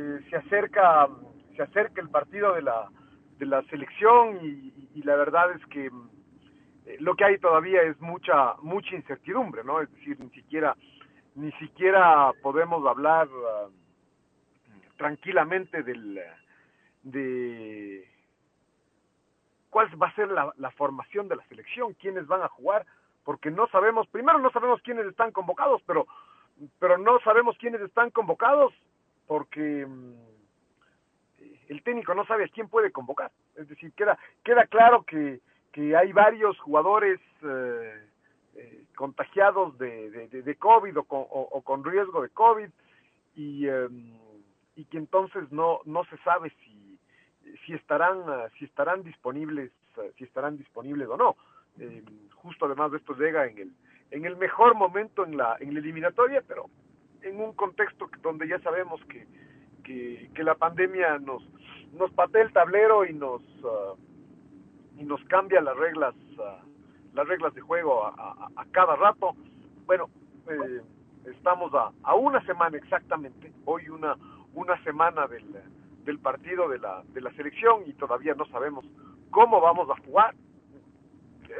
eh, se acerca se acerca el partido de la, de la selección y, la verdad es que lo que hay todavía es mucha mucha incertidumbre, ¿no? Es decir, ni siquiera ni siquiera podemos hablar ah, tranquilamente del de cuál va a ser la, formación de la selección, quiénes van a jugar, porque no sabemos, primero no sabemos quiénes están convocados, pero pero no sabemos quiénes están convocados porque mm, el técnico no sabe a quién puede convocar. Es decir, queda queda claro que, que hay varios jugadores eh, eh, contagiados de, COVID o con, o, con, riesgo de COVID y, em, y que entonces no, se sabe si, si estarán si estarán disponibles si estarán disponibles o no em, justo además de esto llega en el en el mejor momento en la en la eliminatoria pero en un contexto donde ya sabemos que que, la pandemia nos nos patea el tablero y nos ah, y nos cambia las reglas uh, las reglas de juego a, cada rato. Bueno, eh, estamos a, a, una semana exactamente, hoy una, una semana del, del partido de la, de la selección y todavía no sabemos cómo vamos a jugar.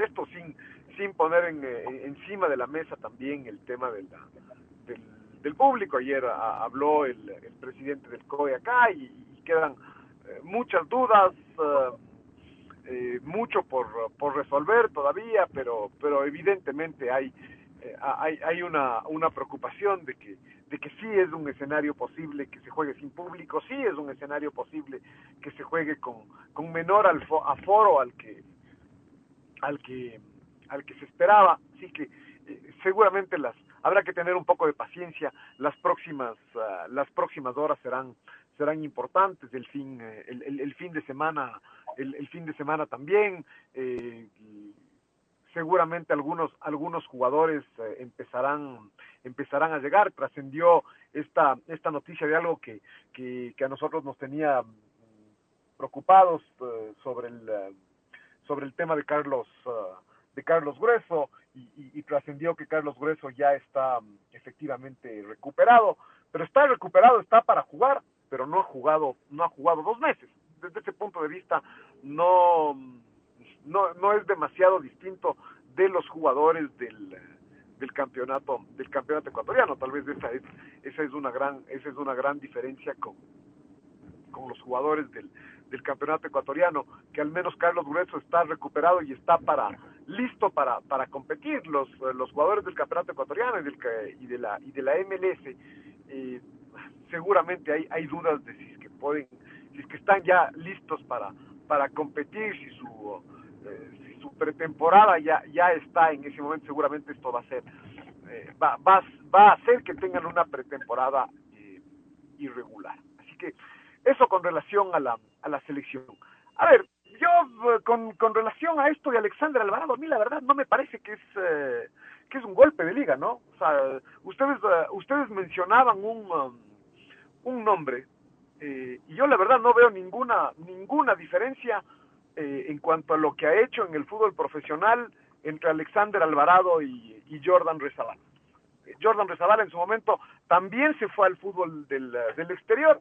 Esto sin, sin poner en, eh, encima de la mesa también el tema de la, del, público. Ayer habló el, presidente del COE acá y, quedan eh, muchas dudas. Eh, mucho por, por resolver todavía, pero, pero evidentemente hay, eh, hay, hay una, una preocupación de que, de que sí es un escenario posible que se juegue sin público, sí es un escenario posible que se juegue con, con menor aforo al que, al que, al que se esperaba, así que eh, seguramente las habrá que tener un poco de paciencia, las próximas, ah, las próximas horas serán, serán importantes, el fin, el, el, fin de semana el, fin de semana también. Eh, seguramente algunos algunos jugadores eh, empezarán empezarán a llegar. Trascendió esta esta noticia de algo que, que, a nosotros nos tenía mm, preocupados eh, sobre el sobre el tema de Carlos de Carlos Grueso y, y trascendió que Carlos Grueso ya está mm, efectivamente recuperado. Pero está recuperado está para jugar pero no ha jugado no ha jugado dos meses. Desde ese punto de vista no, no, no es demasiado distinto de los jugadores del, del campeonato del campeonato ecuatoriano. Tal vez esa es esa es una gran esa es una gran diferencia con con los jugadores del, del campeonato ecuatoriano que al menos Carlos Grueso está recuperado y está para listo para para competir los los jugadores del campeonato ecuatoriano y del y de la y de la MLS eh, seguramente hay hay dudas de si es que pueden si es que están ya listos para, para competir, si su, eh, si su pretemporada ya, ya está en ese momento, seguramente esto va a ser, eh, va, va, va a hacer que tengan una pretemporada eh, irregular. Así que eso con relación a la, a la selección. A ver, yo con, con relación a esto de Alexander Alvarado, a mí la verdad no me parece que es que es un golpe de liga, ¿no? O sea, ustedes ustedes mencionaban un um, un nombre eh, y yo la verdad no veo ninguna, ninguna diferencia eh, en cuanto a lo que ha hecho en el fútbol profesional entre Alexander Alvarado y, Jordan Rezabal. Eh, Jordan Rezabal en su momento también se fue al fútbol del, del exterior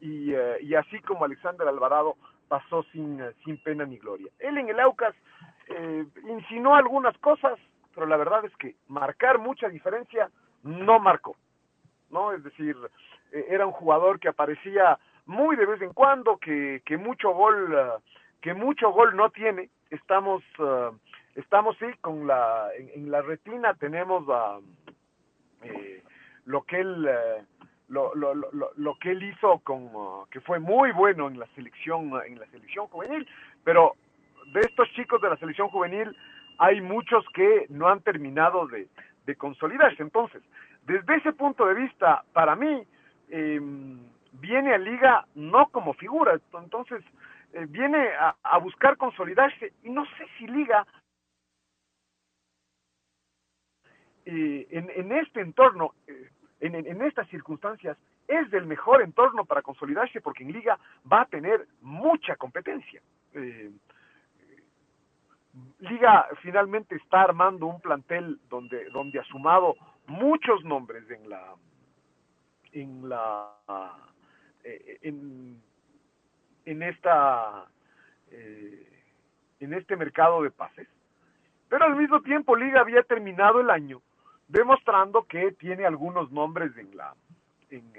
y, y, así como Alexander Alvarado pasó sin, sin pena ni gloria. Él en el Aucas insinuó algunas cosas, pero la verdad es que marcar mucha diferencia no marcó. ¿no? Es decir, eh, era un jugador que aparecía muy de vez en cuando, que, que mucho gol, uh, que mucho gol no tiene. Estamos, uh, estamos sí con la, en, la retina tenemos uh, eh, lo que él, eh, lo, lo, lo, lo, que él hizo con, uh, que fue muy bueno en la selección, en la selección juvenil, pero de estos chicos de la selección juvenil hay muchos que no han terminado de, de consolidarse. Entonces, desde ese punto de vista, para mí, eh, viene a Liga no como figura, entonces eh, viene a, a, buscar consolidarse y no sé si Liga eh, en, en, este entorno, eh, en, estas circunstancias, es del mejor entorno para consolidarse porque en Liga va a tener mucha competencia. Eh, Liga finalmente está armando un plantel donde, donde ha sumado muchos nombres en la en la eh, en, en esta eh, en este mercado de pases pero al mismo tiempo Liga había terminado el año demostrando que tiene algunos nombres en la en,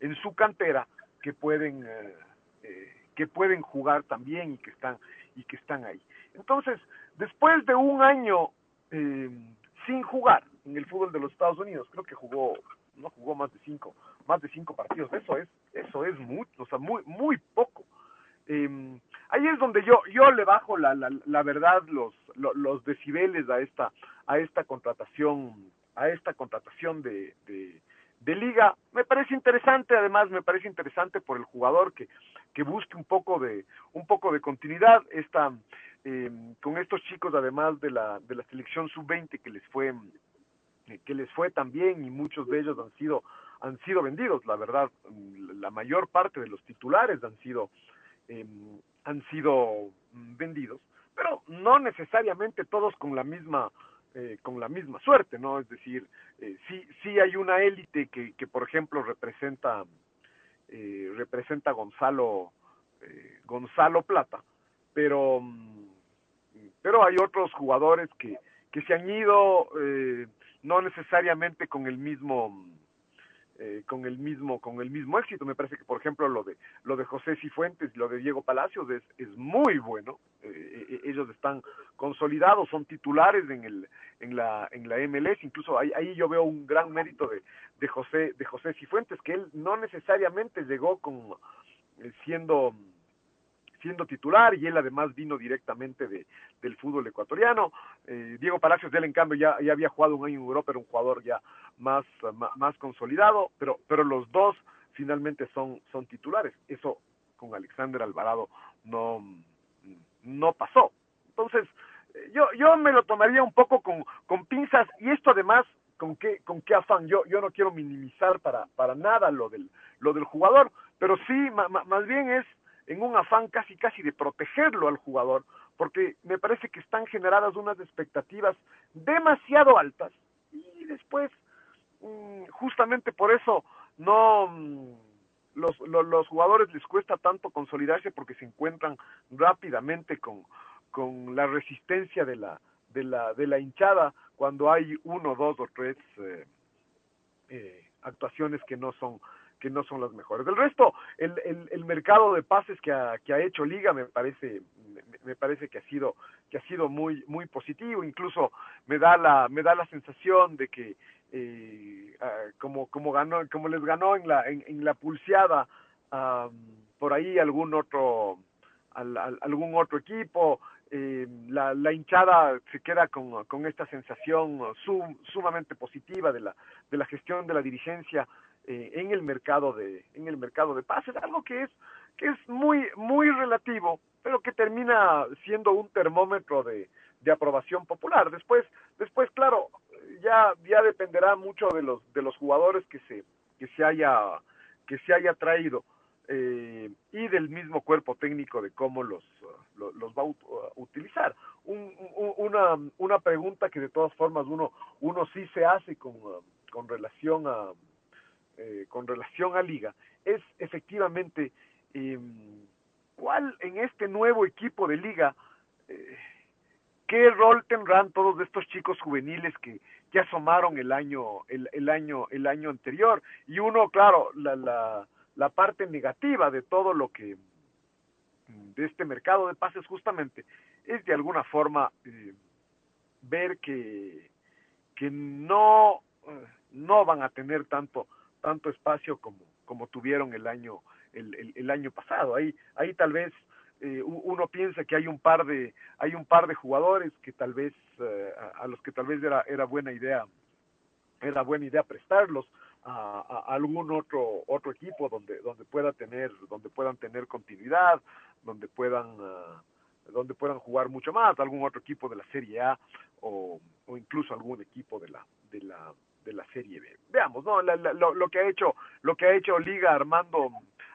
en, su cantera que pueden eh, eh, que pueden jugar también y que están y que están ahí. Entonces después de un año eh, sin jugar en el fútbol de los Estados Unidos creo que jugó no jugó más de cinco más de cinco partidos eso es eso es mucho o sea muy muy poco eh, ahí es donde yo yo le bajo la, la, la verdad los, los, decibeles a esta a esta contratación a esta contratación de, de, liga. Me parece interesante además me parece interesante por el jugador que que busque un poco de un poco de continuidad. Esta eh, con estos chicos además de la de la selección sub 20 que les fue que les fue también y muchos de ellos han sido han sido vendidos. La verdad la mayor parte de los titulares han sido eh, han sido vendidos, pero no necesariamente todos con la misma eh, con la misma suerte, ¿no? Es decir, eh, sí sí hay una élite que, que por ejemplo representa eh, representa Gonzalo eh, Gonzalo Plata, pero pero hay otros jugadores que que se han ido no necesariamente con el mismo eh, con el mismo con el mismo éxito. Me parece que por ejemplo lo de lo de José Cifuentes lo de Diego Palacios es, es muy bueno. Eh, ellos están consolidados son titulares en el en la en la MLS incluso ahí, ahí yo veo un gran mérito de, de José de José Cifuentes que él no necesariamente llegó con eh, siendo siendo titular y él además vino directamente de, del fútbol ecuatoriano. Eh, Diego Palacios, de él en cambio ya, ya había jugado un año en Europa, era un jugador ya más, más, consolidado, pero, pero los dos finalmente son, son titulares. Eso con Alexander Alvarado no, no pasó. Entonces, yo, yo me lo tomaría un poco con, con pinzas y esto además con qué, con qué afán. Yo, yo no quiero minimizar para, para nada lo del, lo del jugador, pero sí, ma, más bien es en un afán casi casi de protegerlo al jugador, porque me parece que están generadas unas expectativas demasiado altas. Y después mmm, justamente por eso no mmm, los, los, los, jugadores les cuesta tanto consolidarse porque se encuentran rápidamente con, con la resistencia de la, de la, de la hinchada cuando hay uno, dos o tres eh, eh, actuaciones que no son que no son las mejores. Del resto, el, el, el mercado de pases que ha, que ha hecho Liga me parece, me, parece que ha sido, que ha sido muy, muy positivo, incluso me da la, me da la sensación de que eh, uh, como, como ganó, como les ganó en la, en, en la pulseada um, por ahí algún otro, al, al, algún otro equipo, eh, la, la, hinchada se queda con, con esta sensación sum, sumamente positiva de la, de la gestión de la dirigencia eh, en el mercado de en el mercado de pases algo que es que es muy muy relativo pero que termina siendo un termómetro de, de aprobación popular después después claro ya ya dependerá mucho de los de los jugadores que se que se haya que se haya traído eh, y del mismo cuerpo técnico de cómo los, los, va a utilizar. Un, un, una, una pregunta que de todas formas uno, uno sí se hace con, con relación a, eh, con relación a Liga es efectivamente eh, cuál en este nuevo equipo de Liga, eh, qué rol tendrán todos estos chicos juveniles que, que asomaron el año, el, el, año, el año anterior. Y uno, claro, la, la, la parte negativa de todo lo que de este mercado de pases justamente es de alguna forma eh, ver que que no no van a tener tanto tanto espacio como como tuvieron el año el, el, año pasado. Ahí ahí tal vez eh, uno piensa que hay un par de hay un par de jugadores que tal vez eh, a, los que tal vez era era buena idea era buena idea prestarlos a, algún otro otro equipo donde donde pueda tener donde puedan tener continuidad donde puedan ah, donde puedan jugar mucho más algún otro equipo de la Serie A o, o incluso algún equipo de la de la de la Serie B. Veamos no lo, que ha hecho lo que ha hecho Liga armando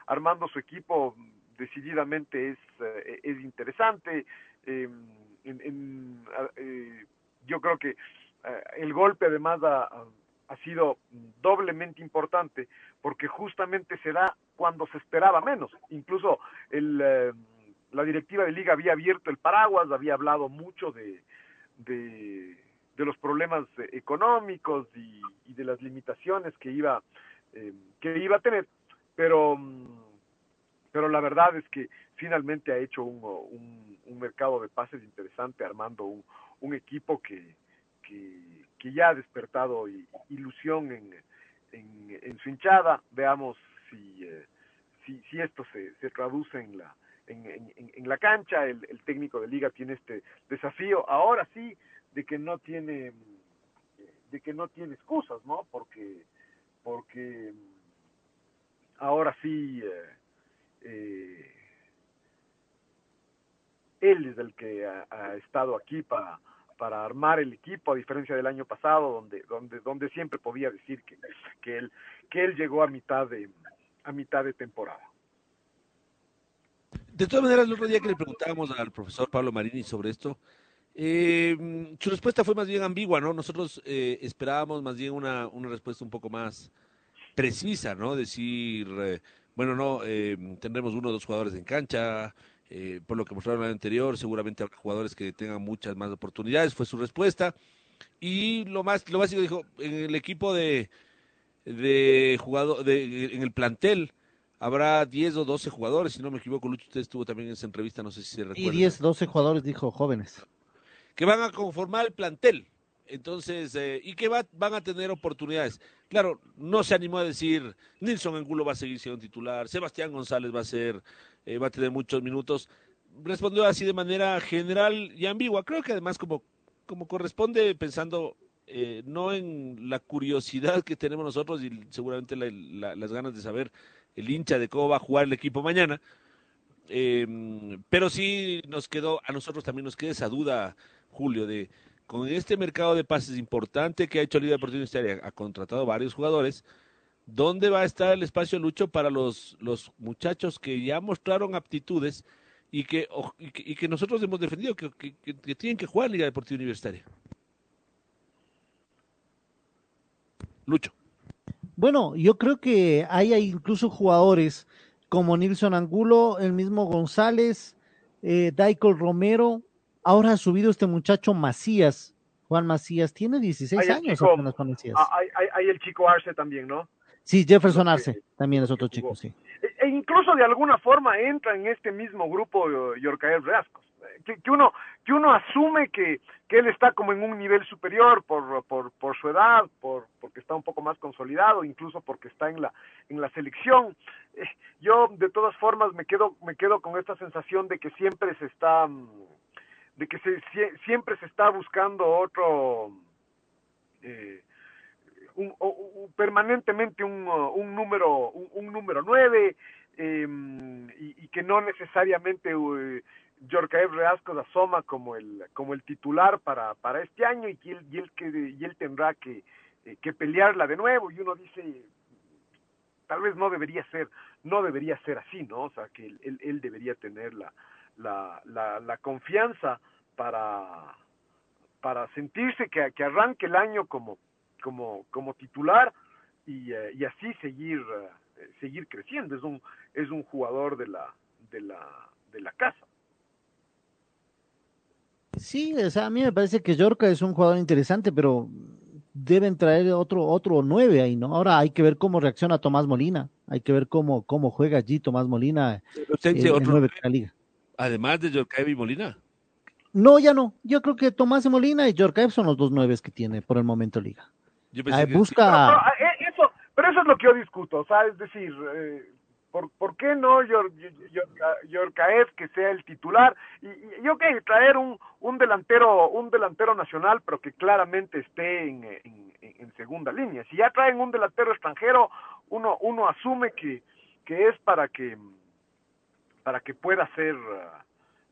armando su equipo decididamente es eh, es interesante. En, eh, yo creo que eh, el golpe además ha sido doblemente importante porque justamente se da cuando se esperaba menos. Incluso el, eh, la directiva de liga había abierto el paraguas, había hablado mucho de, los problemas económicos y, de las limitaciones que iba, eh, que iba a tener, pero, pero la verdad es que finalmente ha hecho un, un, mercado de pases interesante armando un, equipo que, que, que ya ha despertado ilusión en, en, su hinchada. Veamos si, eh, si, si, esto se, se traduce en la, en, en, la cancha. El, el, técnico de liga tiene este desafío, ahora sí, de que no tiene de que no tiene excusas, ¿no? Porque porque ahora sí eh, eh, él es el que ha estado aquí para para armar el equipo a diferencia del año pasado donde donde donde siempre podía decir que, que él que él llegó a mitad de a mitad de temporada de todas maneras el otro día que le preguntábamos al profesor Pablo Marini sobre esto eh, su respuesta fue más bien ambigua no nosotros eh, esperábamos más bien una una respuesta un poco más precisa no decir eh, bueno no eh, tendremos uno o dos jugadores en cancha eh, por lo que mostraron el anterior, seguramente habrá jugadores que tengan muchas más oportunidades, fue su respuesta. Y lo más, lo básico dijo, en el equipo de, de jugador, de, en el plantel, habrá 10 o 12 jugadores, si no me equivoco, Lucho, usted estuvo también en esa entrevista, no sé si se recuerda. Y 10, 12 jugadores, dijo, jóvenes. Que van a conformar el plantel. Entonces, eh, y que va, van a tener oportunidades. Claro, no se animó a decir, Nilson Angulo va a seguir siendo titular, Sebastián González va a ser eh, va a tener muchos minutos. Respondió así de manera general y ambigua. Creo que además como, como corresponde pensando eh, no en la curiosidad que tenemos nosotros y seguramente la, las ganas de saber el hincha de cómo va a jugar el equipo mañana, eh, pero sí nos quedó, a nosotros también nos queda esa duda, Julio, de con este mercado de pases importante que ha hecho Liga Deportiva Universitaria, ha contratado varios jugadores, ¿Dónde va a estar el espacio Lucho para los, los muchachos que ya mostraron aptitudes y que, y que, nosotros hemos defendido que, que, tienen que jugar Liga Deportiva Universitaria? Lucho. Bueno, yo creo que hay, incluso jugadores como Nilson Angulo, el mismo González, eh, Romero, ahora ha subido este muchacho Macías, Juan Macías, tiene 16 años apenas ah, Hay, hay, hay, el chico Arce también, ¿no? Sí, Jefferson Arce también es otro chico, sí. E, e, incluso de alguna forma entra en este mismo grupo Yorcael Reascos, que, que, uno que uno asume que, que él está como en un nivel superior por, por, por su edad, por porque está un poco más consolidado, incluso porque está en la en la selección. Eh, yo de todas formas me quedo me quedo con esta sensación de que siempre se está mm, de que se, siempre se está buscando otro eh, un, un, permanentemente un, número un, número nueve eh, y, y, que no necesariamente uh, Jorge Reascos asoma como el como el titular para para este año y él, y él que y él tendrá que eh, que pelearla de nuevo y uno dice tal vez no debería ser no debería ser así no o sea que él, él debería tener la la, la, la confianza para para sentirse que, que arranque el año como como, como titular y, eh, y así seguir, eh, seguir creciendo. Es un, es un jugador de la, de la, de la casa. Sí, o sea, a mí me parece que Yorka es un jugador interesante, pero deben traer otro otro nueve ahí, ¿no? Ahora hay que ver cómo reacciona Tomás Molina. Hay que ver cómo, cómo juega allí Tomás Molina en otro de la liga. Además de Yorkaev y Molina. No, ya no. Yo creo que Tomás Molina y Yorkaev son los dos nueve que tiene por el momento liga. busca... Eh, eso, pero eso es lo que yo discuto, o sea, es decir, eh, ¿por, ¿por qué no Yorkaev que sea el titular? Y, y, ok, traer un, un delantero un delantero nacional, pero que claramente esté en, en, segunda línea. Si ya traen un delantero extranjero, uno, uno asume que, que es para que para que pueda ser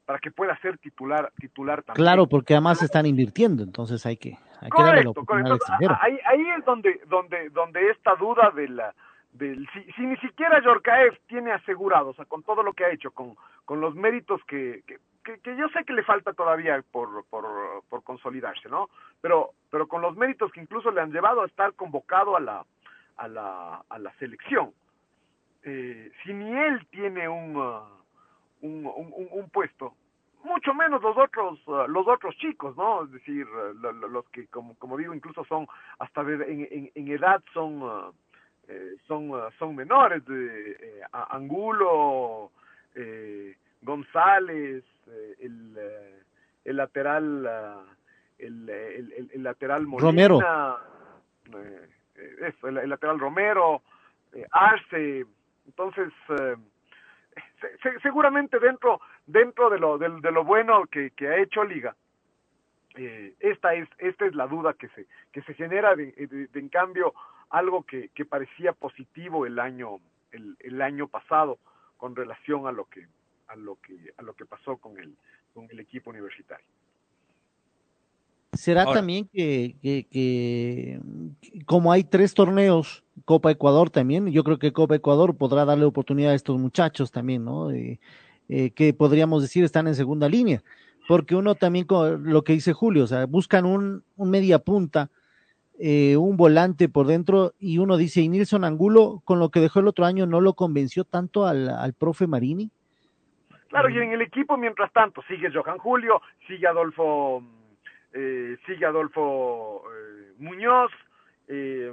para que pueda ser titular titular también. Claro, porque además están invirtiendo, entonces hay que, hay que darle la Ahí, ahí es donde donde donde esta duda de la del si, si ni siquiera Yorkaev tiene asegurado, o sea, con todo lo que ha hecho, con, con los méritos que, que, que, yo sé que le falta todavía por, por, por consolidarse, ¿no? Pero, pero con los méritos que incluso le han llevado a estar convocado a la, a la, a la selección. Eh, si ni él tiene un, uh, un, un, un, puesto, mucho menos los otros uh, los otros chicos, ¿no? Es decir, uh, los que, como, como digo, incluso son, hasta en, en, en edad son, eh, son, son menores, de eh, Angulo, eh, González, eh, el, el lateral, el, el, el, lateral Molina, Romero. Eso, el, lateral Romero, Arce, entonces seguramente dentro dentro de lo de, lo bueno que, que, ha hecho Liga eh, esta es esta es la duda que se que se genera de, en cambio algo que, que, parecía positivo el año el, el, año pasado con relación a lo que a lo que a lo que pasó con el con el equipo universitario será también que, que, que, como hay tres torneos Copa Ecuador también. Yo creo que Copa Ecuador podrá darle oportunidad a estos muchachos también, ¿no? Eh, eh, que podríamos decir están en segunda línea. Porque uno también, con lo que dice Julio, o sea, buscan un, un media punta, eh, un volante por dentro, y uno dice, y Nilson Angulo, con lo que dejó el otro año, ¿no lo convenció tanto al, al profe Marini? Claro, y en el equipo, mientras tanto, sigue Johan Julio, sigue Adolfo, sigue Adolfo Muñoz, eh,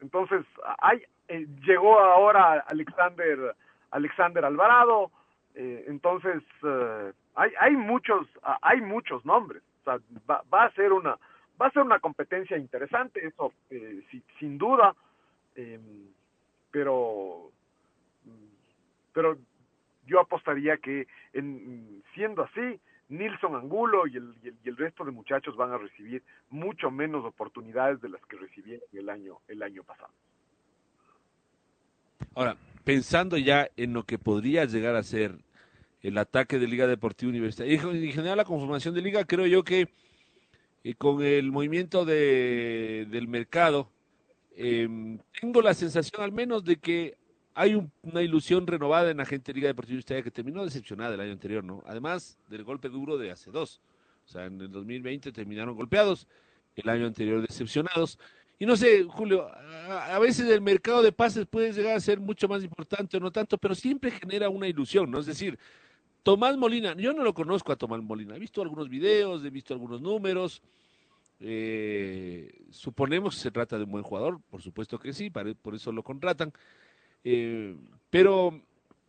entonces, hay, eh, llegó ahora Alexander, Alexander Alvarado, eh, entonces eh, hay, hay muchos, hay muchos nombres, va, va, a ser una, va a ser una competencia interesante, eso sin duda, pero, pero yo apostaría que en, siendo así, Nilson Angulo y el, y el, resto de muchachos van a recibir mucho menos oportunidades de las que recibieron el año, el año pasado. Ahora, pensando ya en lo que podría llegar a ser el ataque de Liga Deportiva Universitaria, y en general la conformación de Liga, creo yo que eh, con el movimiento de, del mercado, eh, tengo la sensación al menos de que hay una ilusión renovada en la gente de Liga Deportiva Universitaria que terminó decepcionada el año anterior, ¿no? Además del golpe duro de hace dos. O sea, en el 2020 terminaron golpeados, el año anterior decepcionados. Y no sé, Julio, a, veces el mercado de pases puede llegar a ser mucho más importante o no tanto, pero siempre genera una ilusión, ¿no? Es decir, Tomás Molina, yo no lo conozco a Tomás Molina, he visto algunos videos, he visto algunos números. Eh, suponemos que se trata de un buen jugador, por supuesto que sí, por eso lo contratan. Eh, pero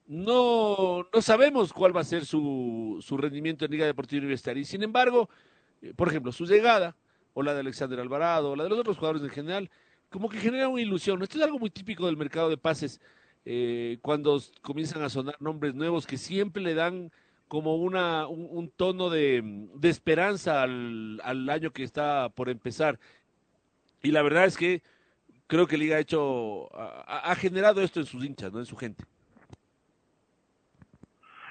no, no sabemos cuál va a ser su, su rendimiento en Liga Deportiva Universitaria. Y sin embargo, eh, por ejemplo, su llegada, o la de Alexander Alvarado, o la de los otros jugadores en general, como que genera una ilusión. Esto es algo muy típico del mercado de pases, eh, cuando comienzan a sonar nombres nuevos que siempre le dan como una, un, tono de, de esperanza al, al, año que está por empezar. Y la verdad es que creo que Liga ha hecho, ha, generado esto en sus hinchas, ¿no? En su gente.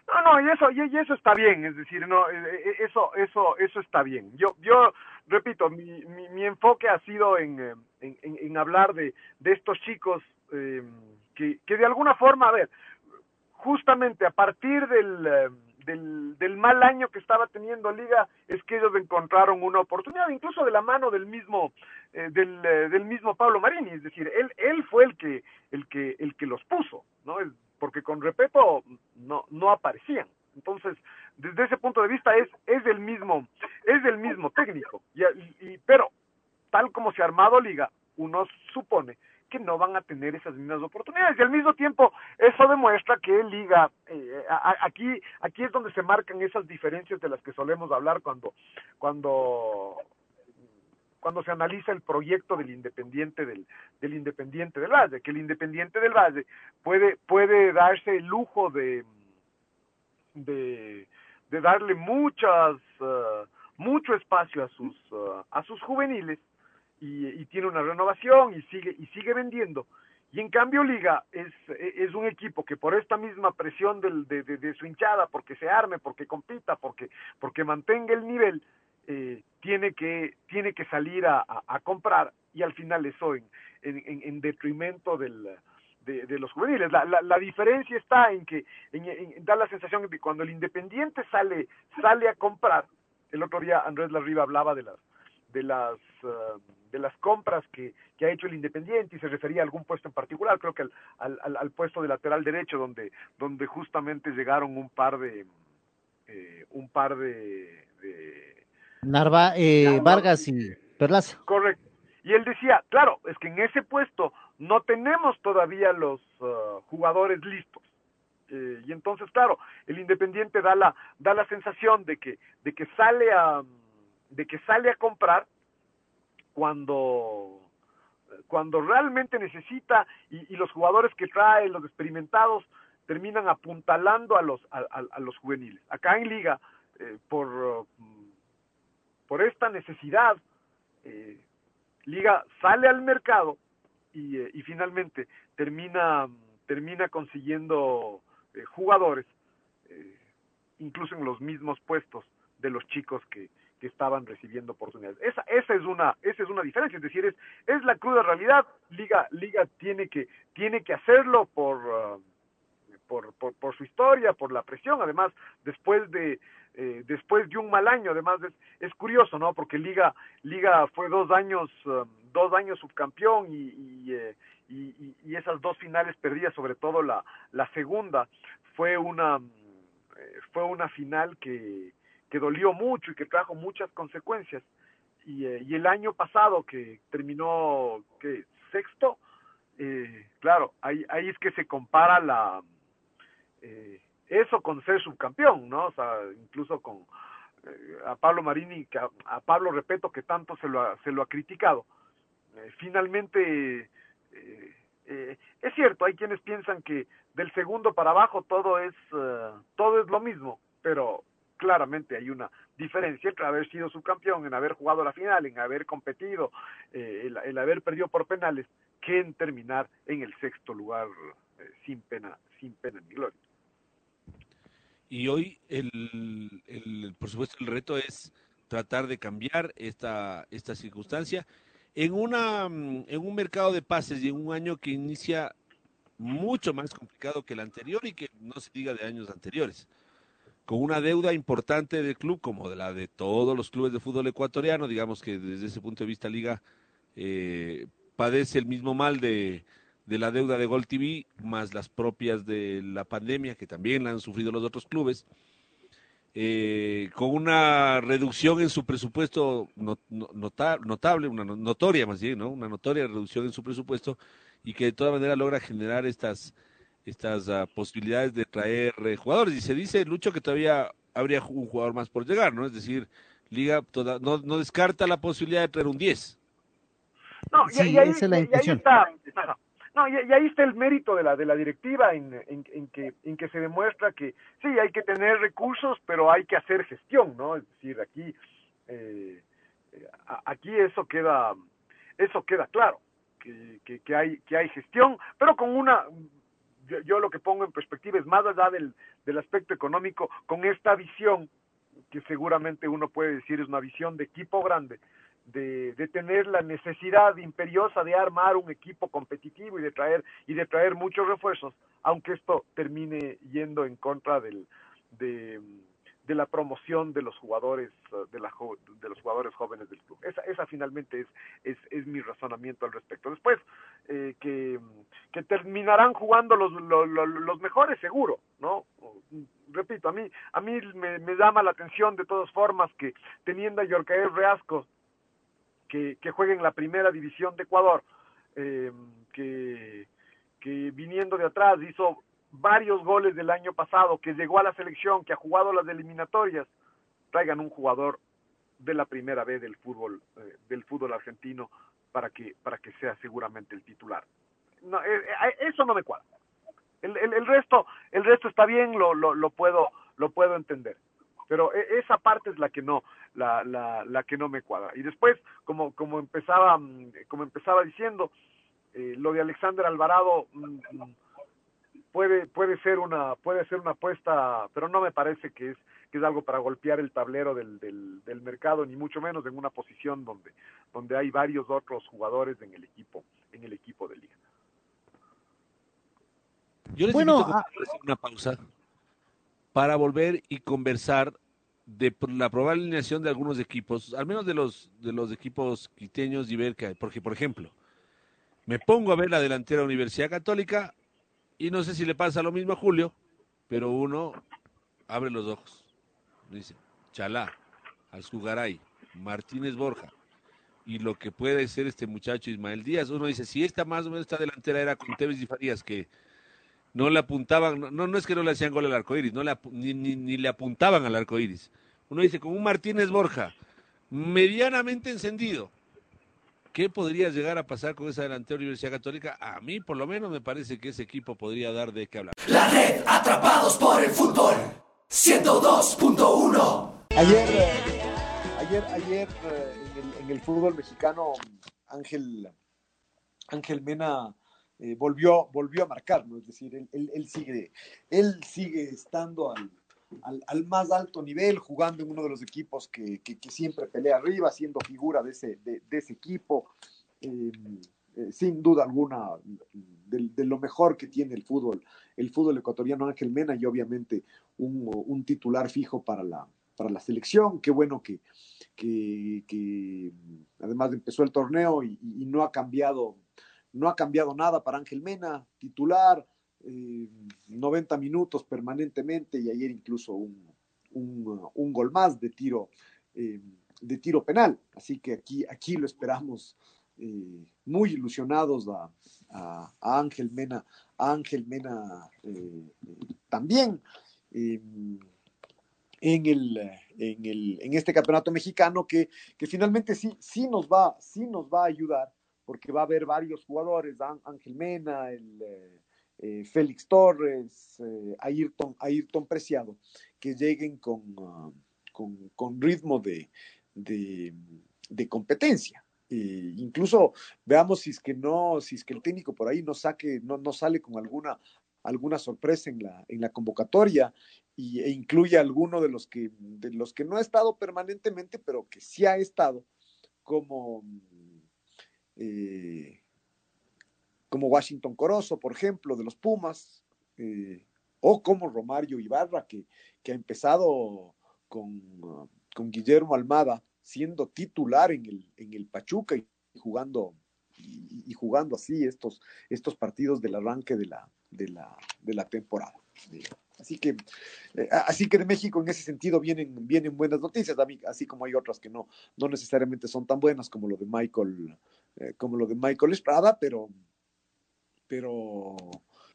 No, no, y eso, y, eso está bien, es decir, no, eh, eh, eso, eso, eso está bien. Yo, yo repito, mi, mi, enfoque ha sido en, eh, en, en, hablar de, de estos chicos eh, que, que de alguna forma, a ver, justamente a partir del del, del, mal año que estaba teniendo Liga es que ellos encontraron una oportunidad, incluso de la mano del mismo eh, del, eh, del, mismo Pablo Marini, es decir, él él fue el que el que el que los puso, no porque con Repeto no no aparecían. Entonces, desde ese punto de vista es es el mismo es el mismo técnico, y, y pero tal como se ha armado Liga, uno supone que no van a tener esas mismas oportunidades. Y al mismo tiempo, eso demuestra que Liga, eh, aquí, aquí es donde se marcan esas diferencias de las que solemos hablar cuando, cuando, cuando se analiza el proyecto del Independiente del, del Independiente del Valle, que el Independiente del Valle puede, puede darse el lujo de, de, darle muchas, uh, mucho espacio a sus, uh, a sus juveniles y, tiene una renovación y sigue, y sigue vendiendo. Y en cambio Liga es, es un equipo que por esta misma presión del, de, de, su hinchada, porque se arme, porque compita, porque, porque mantenga el nivel, eh, tiene, que, tiene que salir a, comprar y al final eso en, en, en detrimento del, de, de, los juveniles. La, la, la, diferencia está en que en, da la sensación de que cuando el Independiente sale, sale a comprar, el otro día Andrés Larriba hablaba de las, de las uh, de las compras que, que, ha hecho el Independiente y se refería a algún puesto en particular, creo que al, al, al puesto de lateral derecho donde, donde justamente llegaron un par de eh, un par de, de Narva, eh, Vargas y Perlaza. Correcto. Y él decía, claro, es que en ese puesto no tenemos todavía los uh, jugadores listos. Eh, y entonces, claro, el Independiente da la, da la sensación de que, de que sale a de que sale a comprar cuando cuando realmente necesita y, los jugadores que trae, los experimentados, terminan apuntalando a los, a, a, los juveniles. Acá en Liga, eh, por, por esta necesidad, eh, Liga sale al mercado y, eh, y finalmente termina, termina consiguiendo eh, jugadores, eh, incluso en los mismos puestos de los chicos que, que estaban recibiendo oportunidades. Esa, esa es una, esa es una diferencia, es decir, es, es la cruda realidad. Liga, Liga tiene que, tiene que hacerlo por, uh, por, por, por, su historia, por la presión, además, después de, eh, después de un mal año, además es, es curioso, ¿no? Porque Liga, Liga fue dos años, uh, dos años subcampeón y, y, eh, y, y, esas dos finales perdidas, sobre todo la, la segunda, fue una, eh, fue una final que, que dolió mucho y que trajo muchas consecuencias. Y, eh, el año pasado que terminó que sexto, eh, claro, ahí, ahí es que se compara la eh, eso con ser subcampeón, ¿no? O sea, incluso con eh, a Pablo Marini, que a, Pablo Repeto que tanto se lo ha, se lo ha criticado. Finalmente es cierto, hay quienes piensan que del segundo para abajo todo es todo es lo mismo, pero claramente hay una diferencia entre haber sido subcampeón, en haber jugado la final, en haber competido, eh, el, haber perdido por penales, que en terminar en el sexto lugar eh, sin pena, sin pena ni gloria. Y hoy, el, por supuesto, el reto es tratar de cambiar esta, esta circunstancia en, una, en un mercado de pases y en un año que inicia mucho más complicado que el anterior y que no se diga de años anteriores con una deuda importante del club, como de la de todos los clubes de fútbol ecuatoriano, digamos que desde ese punto de vista Liga eh, padece el mismo mal de, la deuda de Gol TV, más las propias de la pandemia, que también la han sufrido los otros clubes, eh, con una reducción en su presupuesto not, nota, notable, una notoria más bien, ¿no? una notoria reducción en su presupuesto, y que de todas maneras logra generar estas estas uh, posibilidades de traer eh, jugadores. Y se dice, Lucho, que todavía habría un jugador más por llegar, ¿no? Es decir, Liga toda, no, no descarta la posibilidad de traer un 10. No, y, sí, y ahí, esa es la intención. No, y, y, ahí está el mérito de la de la directiva en, en, en, que en que se demuestra que sí hay que tener recursos pero hay que hacer gestión no es decir aquí eh, aquí eso queda eso queda claro que, que, que hay que hay gestión pero con una yo, yo, lo que pongo en perspectiva es más allá del, del aspecto económico, con esta visión, que seguramente uno puede decir es una visión de equipo grande, de, de, tener la necesidad imperiosa de armar un equipo competitivo y de traer y de traer muchos refuerzos, aunque esto termine yendo en contra del de, de la promoción de los jugadores de, la, de los jugadores jóvenes del club. Esa, esa finalmente es, es, es mi razonamiento al respecto. Después, eh, que, que terminarán jugando los, los, mejores, seguro, ¿no? Repito, a mí, a mí me, me llama la atención de todas formas que teniendo a Yorcael Reasco que, que juegue en la primera división de Ecuador, eh, que, que viniendo de atrás hizo varios goles del año pasado, que llegó a la selección, que ha jugado las eliminatorias, traigan un jugador de la primera vez del fútbol eh, del fútbol argentino para que para que sea seguramente el titular. No, eh, eh, eso no me cuadra. El, el, resto el resto está bien, lo, lo, puedo lo puedo entender. Pero esa parte es la que no la, la, la que no me cuadra. Y después, como como empezaba como empezaba diciendo, eh, lo de Alexander Alvarado mm, mm, puede puede ser una puede ser una apuesta, pero no me parece que es que es algo para golpear el tablero del, del, del, mercado, ni mucho menos en una posición donde, donde hay varios otros jugadores en el equipo, en el equipo de liga. Yo les bueno, invito a hacer una pausa para volver y conversar de la probable alineación de algunos equipos, al menos de los de los equipos quiteños y ver que porque por ejemplo, me pongo a ver la delantera Universidad Católica y no sé si le pasa lo mismo a Julio, pero uno abre los ojos dice Chalá, Alzugaray, Martínez Borja y lo que puede ser este muchacho Ismael Díaz. Uno dice, si esta más o menos esta delantera era con Tevez y Farías, que no le apuntaban, no, no es que no le hacían gol al arco iris, no le, ni, ni, ni, le apuntaban al arco iris. Uno dice, con un Martínez Borja medianamente encendido, ¿qué podría llegar a pasar con esa delantera Universidad Católica? A mí, por lo menos, me parece que ese equipo podría dar de qué hablar. La red, atrapados por el fútbol. 102.1. Ayer, ayer, ayer en el, en el, fútbol mexicano, Ángel, Ángel Mena eh, volvió, volvió a marcar, ¿no? Es decir, él, él, él sigue, él sigue estando al, al, al, más alto nivel, jugando en uno de los equipos que, que, siempre pelea arriba, siendo figura de ese, de, ese equipo. Eh, eh, sin duda alguna, de, lo mejor que tiene el fútbol, el fútbol ecuatoriano Ángel Mena y obviamente un, un titular fijo para la, para la selección. Qué bueno que, que, que además empezó el torneo y, y, no ha cambiado no ha cambiado nada para Ángel Mena, titular, eh, 90 minutos permanentemente y ayer incluso un, un, gol más de tiro, eh, de tiro penal. Así que aquí, aquí lo esperamos eh, muy ilusionados a, Ángel Mena, Ángel Mena eh, también en, el, en, el, en este campeonato mexicano que, que finalmente sí, sí, nos va, sí nos va a ayudar porque va a haber varios jugadores, Ángel Mena, el, eh, Félix Torres, eh, Ayrton, Ayrton Preciado, que lleguen con, uh, con, con ritmo de, de, competencia. Eh, incluso veamos si es que no, si es que el técnico por ahí no saque, no, no sale con alguna, alguna sorpresa en la, en la convocatoria y, e incluye a alguno de los que de los que no ha estado permanentemente, pero que sí ha estado, como, eh, como Washington Corozo, por ejemplo, de los Pumas, eh, o como Romario Ibarra, que, que ha empezado con, con Guillermo Almada siendo titular en el, en el Pachuca y jugando, y, y, jugando así estos, estos partidos del arranque de la, de la, de la temporada. Así que, eh, así que de México en ese sentido vienen, vienen buenas noticias, así como hay otras que no, no necesariamente son tan buenas como lo de Michael, eh, como lo de Michael Estrada, pero, pero,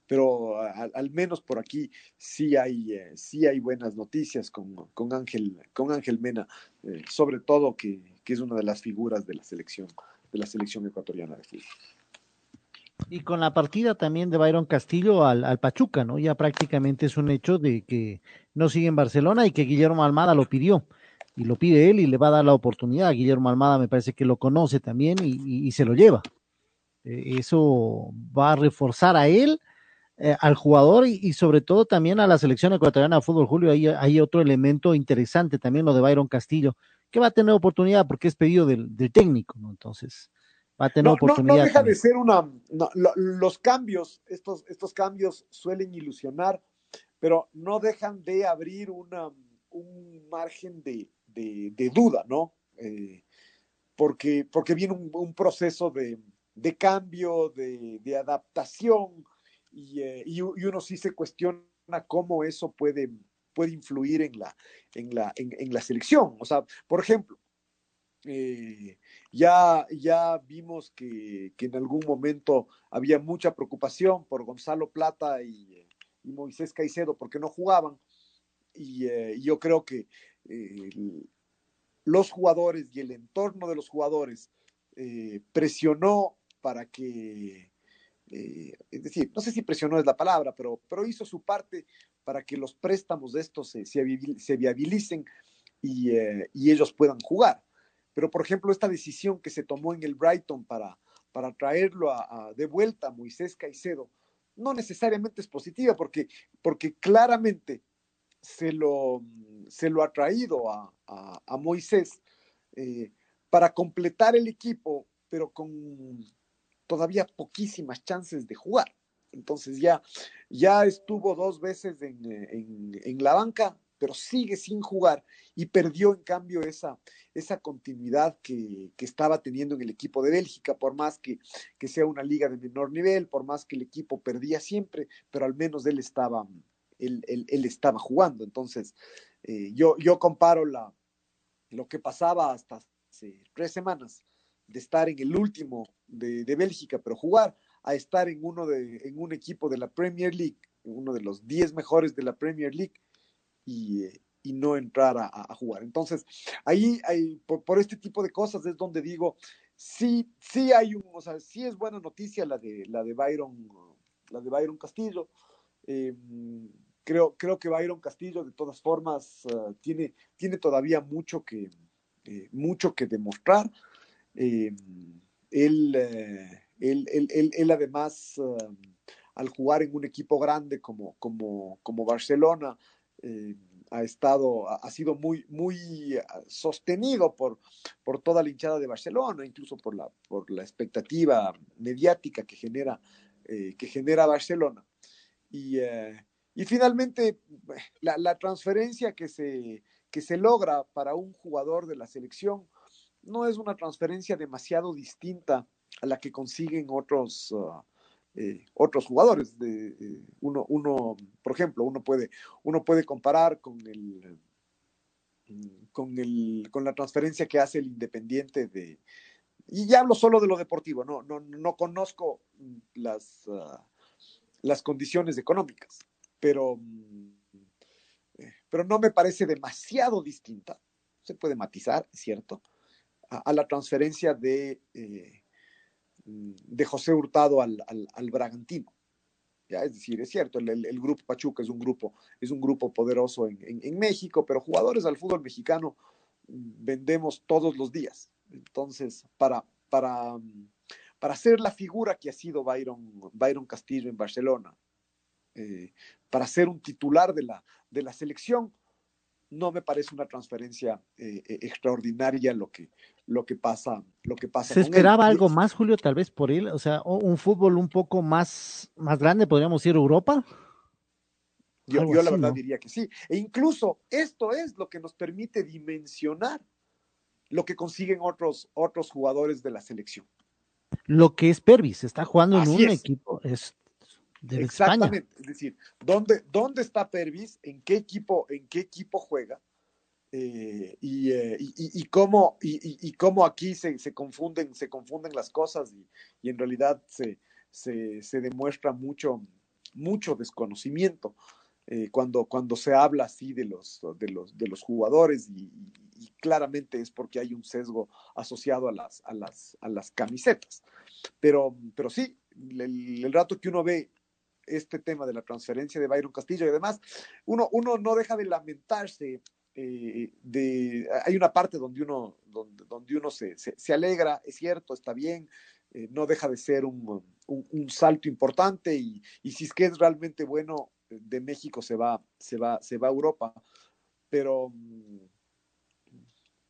pero a, al menos por aquí sí hay, eh, sí hay buenas noticias con, con, Ángel, con Ángel Mena, eh, sobre todo que, que, es una de las figuras de la selección, de la selección ecuatoriana de fútbol. Y con la partida también de Byron Castillo al, al, Pachuca, ¿no? Ya prácticamente es un hecho de que no sigue en Barcelona y que Guillermo Almada lo pidió. Y lo pide él y le va a dar la oportunidad. Guillermo Almada me parece que lo conoce también y, y se lo lleva. Eh, eso va a reforzar a él eh, al jugador y, y, sobre todo también a la selección ecuatoriana de fútbol, Julio. Hay, hay, otro elemento interesante también, lo de Byron Castillo, que va a tener oportunidad porque es pedido del, del técnico, ¿no? Entonces, va a tener no, oportunidad. No, no deja también. de ser una. No, los cambios, estos, estos cambios suelen ilusionar, pero no dejan de abrir una, un margen de, de, de duda, ¿no? Eh, porque, porque viene un, un proceso de, de cambio, de, adaptación, y, eh, y, uno sí se cuestiona cómo eso puede, puede influir en la, en, la, en, la selección. O sea, por ejemplo, Eh, ya, ya vimos que, que, en algún momento había mucha preocupación por Gonzalo Plata y, y Moisés Caicedo porque no jugaban. Y eh, yo creo que los jugadores y el entorno de los jugadores presionó para que, eh, es decir, no sé si presionó es la palabra, pero, pero hizo su parte para que los préstamos de estos se, se, viabilicen y, eh, y, ellos puedan jugar. Pero, por ejemplo, esta decisión que se tomó en el Brighton para, para traerlo de vuelta a Moisés Caicedo, no necesariamente es positiva, porque, porque claramente se lo, se lo ha traído a, a, a Moisés eh, para completar el equipo, pero con todavía poquísimas chances de jugar. Entonces ya, ya estuvo dos veces en, en, en, la banca, pero sigue sin jugar y perdió en cambio esa, esa continuidad que, que, estaba teniendo en el equipo de Bélgica, por más que, que, sea una liga de menor nivel, por más que el equipo perdía siempre, pero al menos él estaba, él, él, él estaba jugando. Entonces, eh, yo, yo comparo la, lo que pasaba hasta tres semanas de estar en el último de, de Bélgica, pero jugar, a estar en uno de, en un equipo de la Premier League, uno de los 10 mejores de la Premier League, y, y no entrar a, jugar. Entonces, ahí hay, por, por, este tipo de cosas es donde digo, sí, sí hay un, o sea, sí es buena noticia la de la de Byron, la de Byron Castillo. Eh, creo, creo que Byron Castillo, de todas formas, uh, tiene, tiene todavía mucho que, eh, mucho que demostrar. Eh, él, él, él, él, además, uh, al jugar en un equipo grande como, como, como Barcelona, eh, ha estado, ha sido muy, muy sostenido por, por toda la hinchada de Barcelona, incluso por la, por la expectativa mediática que genera, eh, que genera Barcelona. Y, eh, y finalmente, la, la, transferencia que se, que se logra para un jugador de la selección no es una transferencia demasiado distinta a la que consiguen otros, uh, eh, otros jugadores. De, eh, uno, uno, por ejemplo, uno puede, uno puede comparar con el, con el, con la transferencia que hace el Independiente de, y ya hablo solo de lo deportivo, no, no, no conozco las, uh, las condiciones económicas, pero, eh, pero no me parece demasiado distinta, se puede matizar, ¿cierto? A, la transferencia de, eh, de José Hurtado al, al, Bragantino. Ya, es decir, es cierto, el, el, grupo Pachuca es un grupo, es un grupo poderoso en, en, en, México, pero jugadores al fútbol mexicano vendemos todos los días. Entonces, para, para, para ser la figura que ha sido Byron, Byron Castillo en Barcelona, eh, para ser un titular de la, de la selección, no me parece una transferencia eh, extraordinaria lo que, lo que pasa, lo que pasa. ¿Se esperaba él. algo más, Julio, tal vez por él? O sea, un fútbol un poco más, más grande, podríamos decir Europa. Yo, yo así, la verdad ¿no? diría que sí. E incluso esto es lo que nos permite dimensionar lo que consiguen otros, otros jugadores de la selección. Lo que es Pervis, está jugando así en un es. equipo, es de Exactamente, es decir, ¿dónde, ¿dónde está Pervis? ¿En qué equipo, en qué equipo juega? Eh, y, eh, y, cómo, y, cómo aquí se, se, confunden, se confunden las cosas y, en realidad se, se, se, demuestra mucho, mucho desconocimiento eh, cuando, cuando se habla así de los, de los, de los jugadores y, claramente es porque hay un sesgo asociado a las, a las, a las camisetas. Pero, pero sí, el rato que uno ve este tema de la transferencia de Byron Castillo. Y además uno, uno no deja de lamentarse eh, de, hay una parte donde uno, donde, donde uno se, se, alegra, es cierto, está bien, eh, no deja de ser un, un, salto importante y, y, si es que es realmente bueno, de México se va, se va, se va a Europa, pero,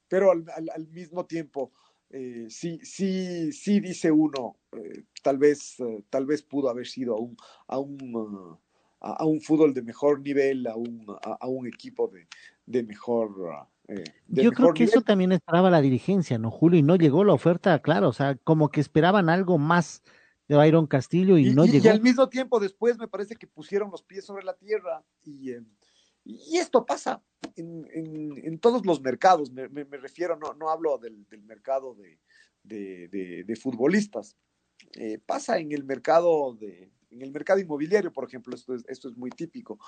pero al, al mismo tiempo, eh, sí, sí, sí dice uno, eh, tal vez, eh, tal vez pudo haber sido a un, a un, uh, a, a, un fútbol de mejor nivel, a un, a, a un equipo de, de mejor. Eh, de Yo creo que nivel. eso también esperaba la dirigencia, ¿no, Julio? Y no llegó la oferta, claro, o sea, como que esperaban algo más de Byron Castillo y, y no y, llegó. Y al mismo tiempo después me parece que pusieron los pies sobre la tierra y, eh, Y esto pasa en, todos los mercados, me, refiero, no, no hablo del, mercado de, futbolistas, eh, pasa en el mercado de, en el mercado inmobiliario, por ejemplo, esto es, esto es muy típico,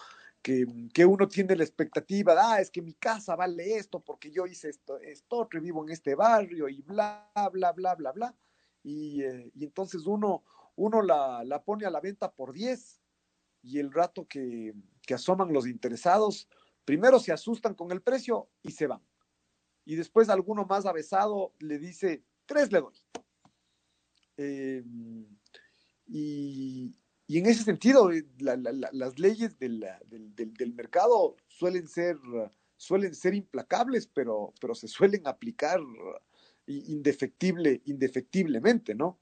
que, uno tiene la expectativa, ah, es que mi casa vale esto porque yo hice esto, esto otro y vivo en este barrio y bla, bla, bla, bla, bla. Y, eh, entonces uno, uno la, la, pone a la venta por 10 y el rato que, que asoman los interesados, primero se asustan con el precio y se van. Y después alguno más avesado le dice, tres le doy. Em, y, en ese sentido, eh, las leyes del, mercado suelen ser, suelen ser implacables, pero, pero se suelen aplicar indefectible, indefectiblemente, ¿no?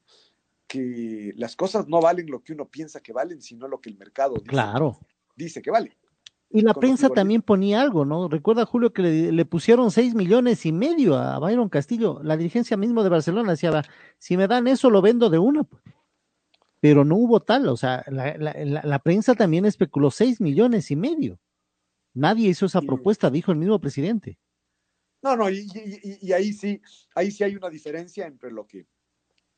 Que las cosas no valen lo que uno piensa que valen, sino lo que el mercado dice, claro. Dice que vale. Y la prensa también ponía algo, ¿no? Recuerda, Julio, que le, pusieron seis millones y medio a Byron Castillo. La dirigencia mismo de Barcelona decía, si me dan eso, lo vendo de una. Pero no hubo tal, o sea, la, prensa también especuló seis millones y medio. Nadie hizo esa propuesta, dijo el mismo presidente. No, no, y, ahí sí, ahí sí hay una diferencia entre lo que,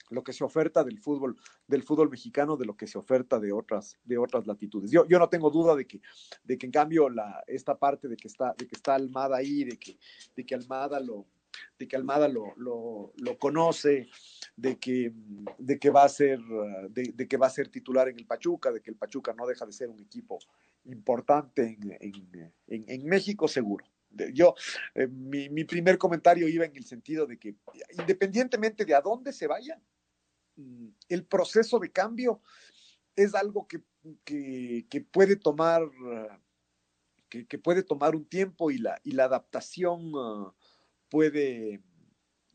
lo que se oferta del fútbol, del fútbol mexicano, de lo que se oferta de otras, de otras latitudes. Yo, yo no tengo duda de que, de que en cambio la, esta parte de que está, de que está Almada ahí, de que, de que Almada lo, de que Almada lo, lo, lo conoce, de que, de que va a ser, de, que va a ser titular en el Pachuca, de que el Pachuca no deja de ser un equipo importante en, México, seguro. Yo, eh, mi, primer comentario iba en el sentido de que independientemente de a dónde se vaya, el proceso de cambio es algo que, puede tomar que, puede tomar un tiempo y la, y la adaptación ah, puede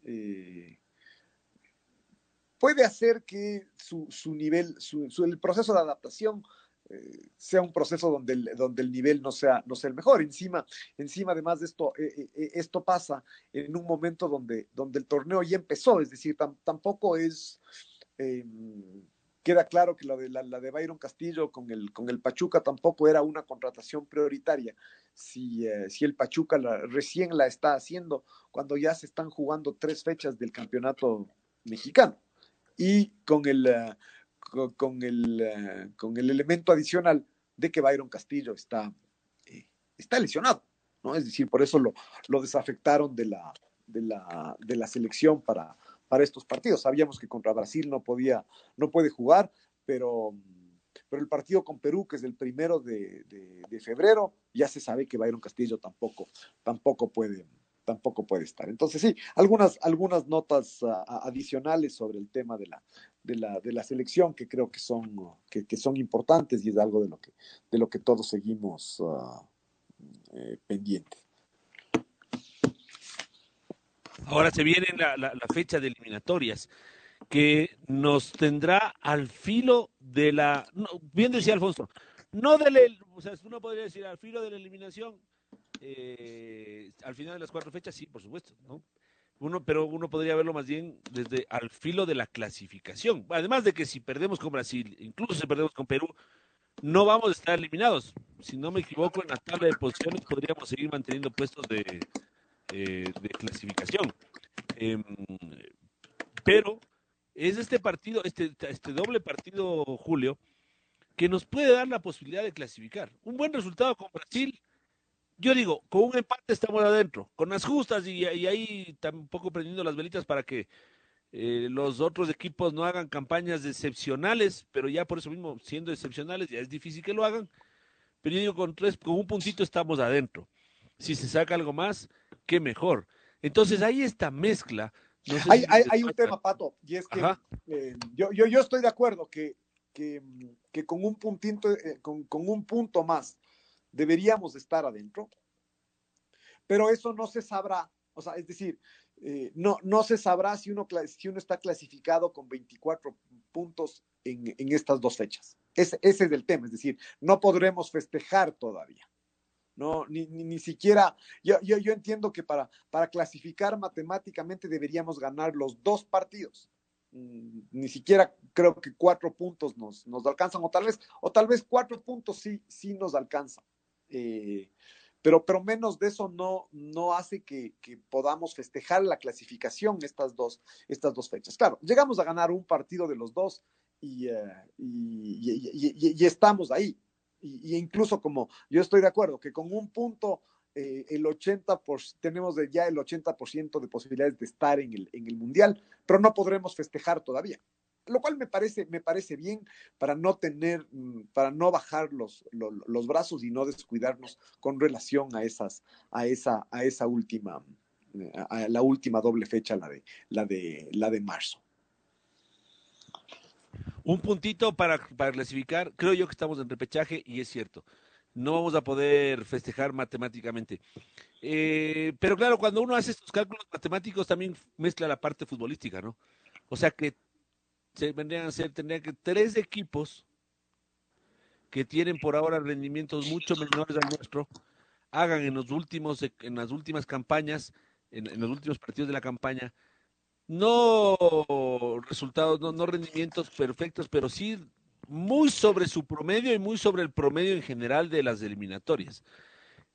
eh, puede hacer que su, nivel, su, el proceso de adaptación eh, sea un proceso donde el, donde el nivel no sea, no sea el mejor. Encima, encima además de esto, eh, esto pasa en un momento donde, donde el torneo ya empezó, es decir, tampoco es... Em, queda claro que la de, la, de Byron Castillo con el, con el Pachuca tampoco era una contratación prioritaria. Si, si el Pachuca recién la está haciendo cuando ya se están jugando tres fechas del campeonato mexicano y con el, eh, con, el, eh, con el elemento adicional de que Byron Castillo está, eh, está lesionado, ¿no? Es decir, por eso lo, lo desafectaron de la, de la, de la selección para, para estos partidos. Sabíamos que contra Brasil no podía, no puede jugar, pero, pero el partido con Perú, que es el primero de, de febrero, ya se sabe que Byron Castillo tampoco, tampoco puede, tampoco puede estar. Entonces, sí, algunas, algunas notas ah, ah, adicionales sobre el tema de la, de la, de la selección que creo que son, que, son importantes y es algo de lo que, de lo que todos seguimos uh, pendientes. Ahora se viene la, la, fecha de eliminatorias que nos tendrá al filo de la, bien decía Alfonso, no del, o sea, uno podría decir al filo de la eliminación, eh, al final de las cuatro fechas, sí, por supuesto, ¿no? Uno, pero uno podría verlo más bien desde al filo de la clasificación. Además de que si perdemos con Brasil, incluso si perdemos con Perú, no vamos a estar eliminados. Si no me equivoco, en la tabla de posiciones podríamos seguir manteniendo puestos de, eh, de clasificación. Em, pero es este partido, este, este doble partido, Julio, que nos puede dar la posibilidad de clasificar. Un buen resultado con Brasil yo digo, con un empate estamos adentro, con las justas y, ahí tampoco prendiendo las velitas para que eh, los otros equipos no hagan campañas excepcionales, pero ya por eso mismo, siendo excepcionales, ya es difícil que lo hagan. Pero yo digo, con, tres, con un puntito estamos adentro. Si se saca algo más, qué mejor. Entonces hay esta mezcla. hay, un tema, Pato, y es que eh, yo, yo, yo, estoy de acuerdo que, que, con un puntito, eh, con, con un punto más deberíamos estar adentro, pero eso no se sabrá, o sea, es decir, eh, no, no se sabrá si uno, si uno está clasificado con 24 puntos en, estas dos fechas. Ese, ese, es el tema, es decir, no podremos festejar todavía. No, ni, ni, siquiera, yo, yo, yo, entiendo que para, para clasificar matemáticamente deberíamos ganar los dos partidos. Mm, ni siquiera creo que cuatro puntos nos, nos alcanzan, o tal vez, o tal vez cuatro puntos sí, sí nos alcanzan eh, pero, pero menos de eso no, no hace que, que, podamos festejar la clasificación estas dos, estas dos fechas. Claro, llegamos a ganar un partido de los dos y, y, y estamos ahí. Y, incluso como yo estoy de acuerdo que con un punto eh, el 80 por, tenemos ya el 80% de posibilidades de estar en el, en el mundial, pero no podremos festejar todavía lo cual me parece, me parece bien para no tener, mm, para no bajar los, los, los, brazos y no descuidarnos con relación a esas, a esa, a esa última, eh, a la última doble fecha, la de, la de, la de marzo. Un puntito para, clasificar, creo yo que estamos en repechaje y es cierto no vamos a poder festejar matemáticamente. Eh, pero claro, cuando uno hace estos cálculos matemáticos también mezcla la parte futbolística, ¿no? O sea que se vendrían a ser, tendrían que tres equipos que tienen por ahora rendimientos mucho menores al nuestro, hagan en los últimos, en las últimas campañas, en los últimos partidos de la campaña, no resultados, no, no rendimientos perfectos, pero sí muy sobre su promedio y muy sobre el promedio en general de las eliminatorias.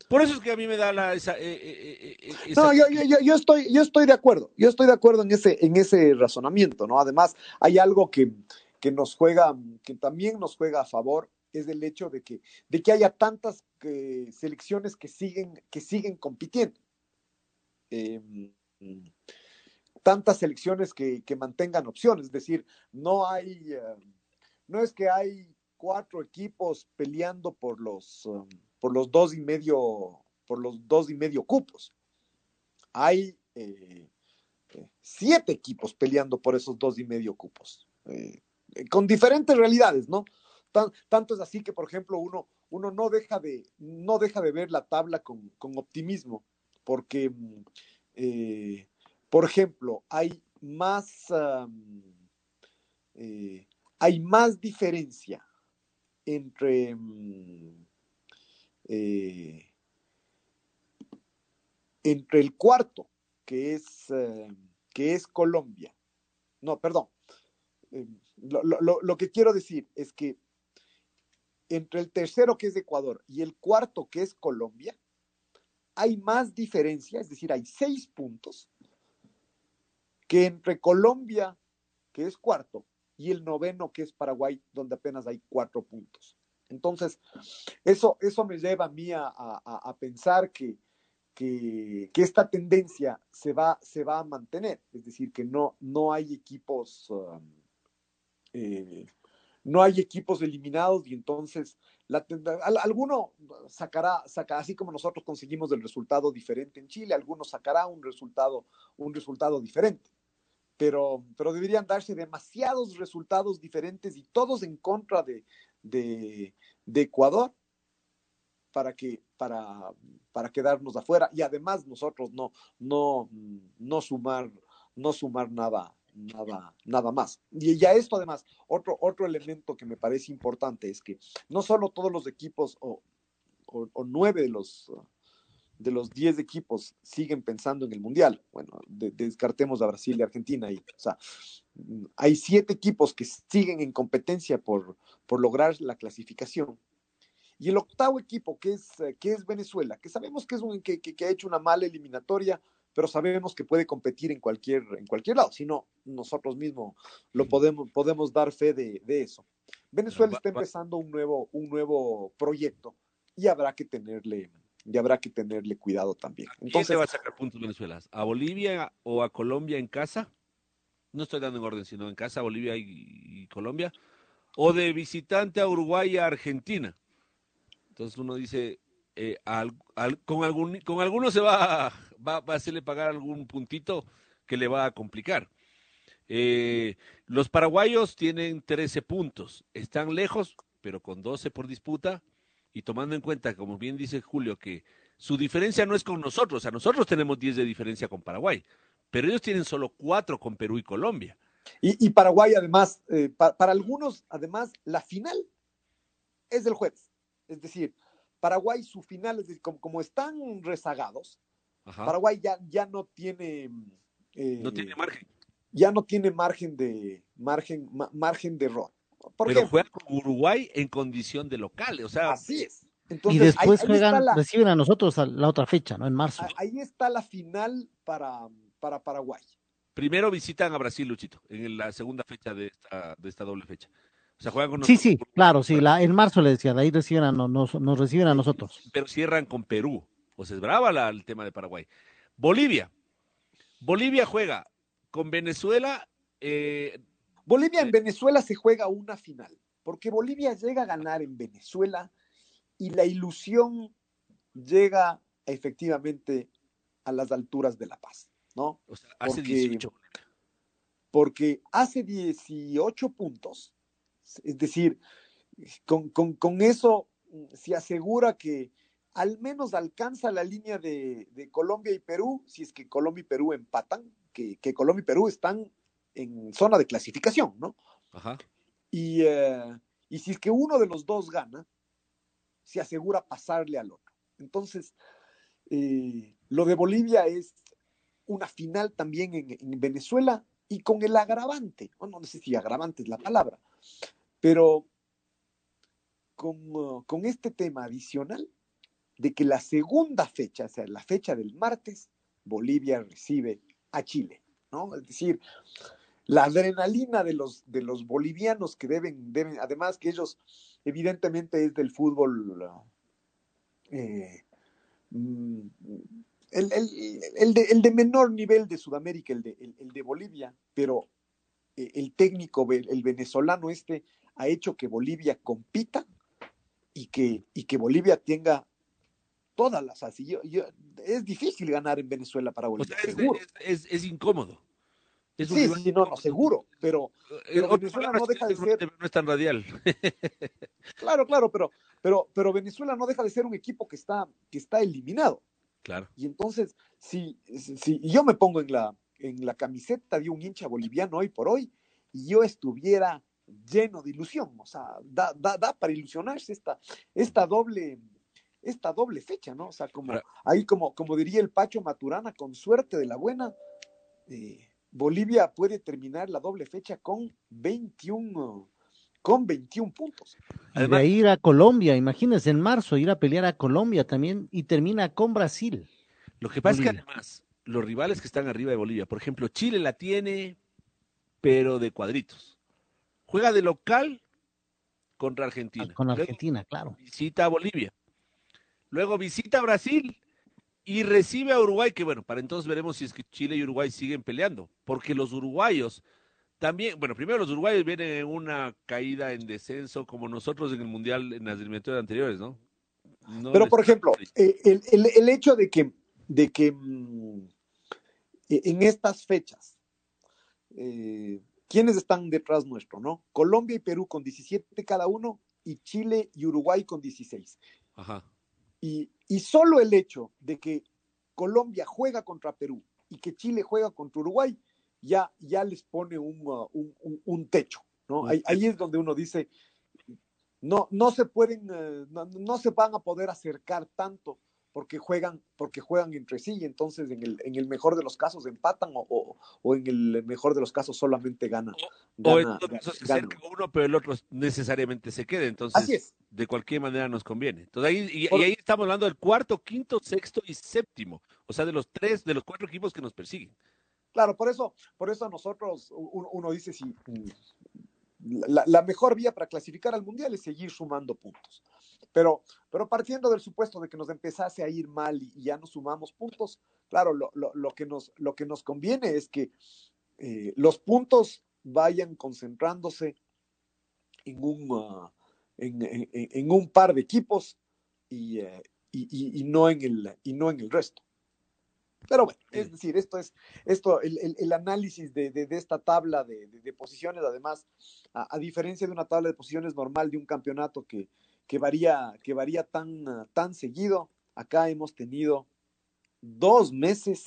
Por eso es que a mí me da la, esa, eh, eh, eh, esa... No, yo, yo, yo, estoy, yo estoy de acuerdo, yo estoy de acuerdo en ese, en ese razonamiento, ¿no? Además, hay algo que, que nos juega, que también nos juega a favor, es el hecho de que, de que haya tantas selecciones que siguen, que siguen compitiendo. Eh, tantas selecciones que, mantengan opciones, es decir, no hay, uh, no es que hay cuatro equipos peleando por los, um, por los dos y medio, por los dos y medio cupos. Hay eh, eh, siete equipos peleando por esos dos y medio cupos, eh, con diferentes realidades, ¿no? Tan, tanto es así que, por ejemplo, uno, uno no, deja de, no deja de ver la tabla con, optimismo, porque, eh, por ejemplo, hay más, um, hay más diferencia entre um, eh, entre el cuarto, que es, eh, que es Colombia. No, perdón. Eh, lo, lo, lo, que quiero decir es que entre el tercero, que es Ecuador, y el cuarto, que es Colombia, hay más diferencia, es decir, hay seis puntos, que entre Colombia, que es cuarto, y el noveno, que es Paraguay, donde apenas hay cuatro puntos. Entonces, eso, eso me lleva a mí a, a, a pensar que, que, que, esta tendencia se va, se va a mantener, es decir, que no, no hay equipos, um, eh, no hay equipos eliminados y entonces la, alguno sacará, sacará, así como nosotros conseguimos el resultado diferente en Chile, alguno sacará un resultado, un resultado diferente. Pero, pero deberían darse demasiados resultados diferentes y todos en contra de, de, Ecuador para que para, para quedarnos afuera y además nosotros no no no sumar no sumar nada nada nada más. Y ya esto además otro otro elemento que me parece importante es que no solo todos los equipos o, o nueve de los de los diez equipos siguen pensando en el mundial bueno de, descartemos a Brasil y Argentina y o sea hay siete equipos que siguen en competencia por, por lograr la clasificación. Y el octavo equipo, que es, eh, que es Venezuela, que sabemos que, es un, que, que, que, ha hecho una mala eliminatoria, pero sabemos que puede competir en cualquier, en cualquier lado. Si no, nosotros mismos lo podemos, podemos dar fe de, de eso. Venezuela está empezando un nuevo, un nuevo proyecto y habrá que tenerle, y habrá que tenerle cuidado también. Entonces, ¿Quién le va a sacar puntos Venezuela? ¿A Bolivia o a Colombia en casa? no estoy dando en orden, sino en casa, Bolivia y, y Colombia, o de visitante a Uruguay y a Argentina. Entonces uno dice, eh, al, al, con, algún, con alguno se va, va, va, a hacerle pagar algún puntito que le va a complicar. Eh, los paraguayos tienen 13 puntos, están lejos, pero con 12 por disputa, y tomando en cuenta, como bien dice Julio, que su diferencia no es con nosotros, o sea, nosotros tenemos 10 de diferencia con Paraguay, pero ellos tienen solo cuatro con Perú y Colombia. Y, y Paraguay, además, eh, pa, para algunos, además, la final es del jueves. Es decir, Paraguay, su final, es decir, como, como están rezagados, Ajá. Paraguay ya, ya no tiene. Eh, no tiene margen. Ya no tiene margen de, margen, ma, margen de error. Por Pero ejemplo, juega con Uruguay en condición de local, o sea. Así es. y después juegan, reciben a nosotros a la otra fecha, ¿no? En marzo. Ahí está la final para, para Paraguay. Primero visitan a Brasil, Luchito, en la segunda fecha de esta, de esta doble fecha. O sea, juegan con nosotros. Sí, sí, claro, sí. La, en marzo le decía, de ahí reciben a, nos, nos reciben a nosotros. Pero cierran con Perú. O sea, es brava la, el tema de Paraguay. Bolivia. Bolivia juega con Venezuela. Eh, Bolivia en Venezuela se juega una final, porque Bolivia llega a ganar en Venezuela y la ilusión llega efectivamente a las alturas de La Paz, ¿no? O sea, hace porque, 18. Porque hace 18 puntos, es decir, con, con, con eso se asegura que al menos alcanza la línea de, de, Colombia y Perú, si es que Colombia y Perú empatan, que, que Colombia y Perú están en zona de clasificación, ¿no? Ajá. Y, eh, y si es que uno de los dos gana, se asegura pasarle al otro. Entonces, eh, lo de Bolivia es una final también en, Venezuela y con el agravante, no, no sé si agravante es la palabra, pero con, con este tema adicional de que la segunda fecha, o sea, la fecha del martes, Bolivia recibe a Chile, ¿no? Es decir, la adrenalina de los, de los bolivianos que deben, deben, además que ellos evidentemente es del fútbol eh, mm, el, de, menor nivel de Sudamérica, el de, el, de Bolivia, pero eh, el técnico, el venezolano este, ha hecho que Bolivia compita y que, y que Bolivia tenga todas las así. es difícil ganar en Venezuela para Bolivia, seguro. es incómodo sí, sí, no, no, seguro, pero, eh, Venezuela no deja de ser... No es tan radial. claro, claro, pero, pero, pero Venezuela no deja de ser un equipo que está, que está eliminado. Claro. Y entonces, si, si yo me pongo en la, en la camiseta de un hincha boliviano hoy por hoy, y yo estuviera lleno de ilusión, o sea, da, da, da para ilusionarse esta, esta doble esta doble fecha, ¿no? O sea, como ahí como, como diría el Pacho Maturana, con suerte de la buena, eh, Bolivia puede terminar la doble fecha con 21, con 21 puntos. Además, de ir a Colombia, imagínense en marzo ir a pelear a Colombia también y termina con Brasil. Lo que pasa es que además los rivales que están arriba de Bolivia, por ejemplo, Chile la tiene, pero de cuadritos. Juega de local contra Argentina. Con Argentina, claro. Visita a Bolivia. Luego visita a Brasil y recibe a Uruguay, que bueno, para entonces veremos si es que Chile y Uruguay siguen peleando, porque los uruguayos también, bueno, primero los uruguayos vienen en una caída en descenso como nosotros en el Mundial en las eliminatorias anteriores, ¿no? Pero por ejemplo, eh, el, hecho de que, de que mm, e, en estas fechas, eh, ¿quiénes están detrás nuestro, no? Colombia y Perú con 17 cada uno y Chile y Uruguay con 16. Ajá. Y, y solo el hecho de que Colombia juega contra Perú y que Chile juega contra Uruguay, ya, ya les pone un, uh, un, un, techo, ¿no? Ahí, ahí, es donde uno dice, no, no se pueden, uh, no, no, se van a poder acercar tanto porque juegan, porque juegan entre sí y entonces en el, en el mejor de los casos empatan o, o, en el mejor de los casos solamente ganan. O, entonces se acerca uno, pero el otro necesariamente se quede. Entonces, de cualquier manera nos conviene. Entonces ahí, y, ahí estamos hablando del cuarto, quinto, sexto y séptimo. O sea, de los tres, de los cuatro equipos que nos persiguen. Claro, por eso, por eso nosotros, uno, uno dice si la, la, mejor vía para clasificar al mundial es seguir sumando puntos. Pero, pero partiendo del supuesto de que nos empezase a ir mal y, ya no sumamos puntos, claro, lo, lo, lo, que, nos, lo que nos conviene es que eh, los puntos vayan concentrándose en un, uh, en, en, en, un par de equipos y, uh, y, y, no en el, y no en el resto. Pero bueno, es decir, esto es, esto, el, el, el análisis de, de, de, esta tabla de, de posiciones, además, a, a, diferencia de una tabla de posiciones normal de un campeonato que, que varía, que varía tan, tan seguido. Acá hemos tenido dos meses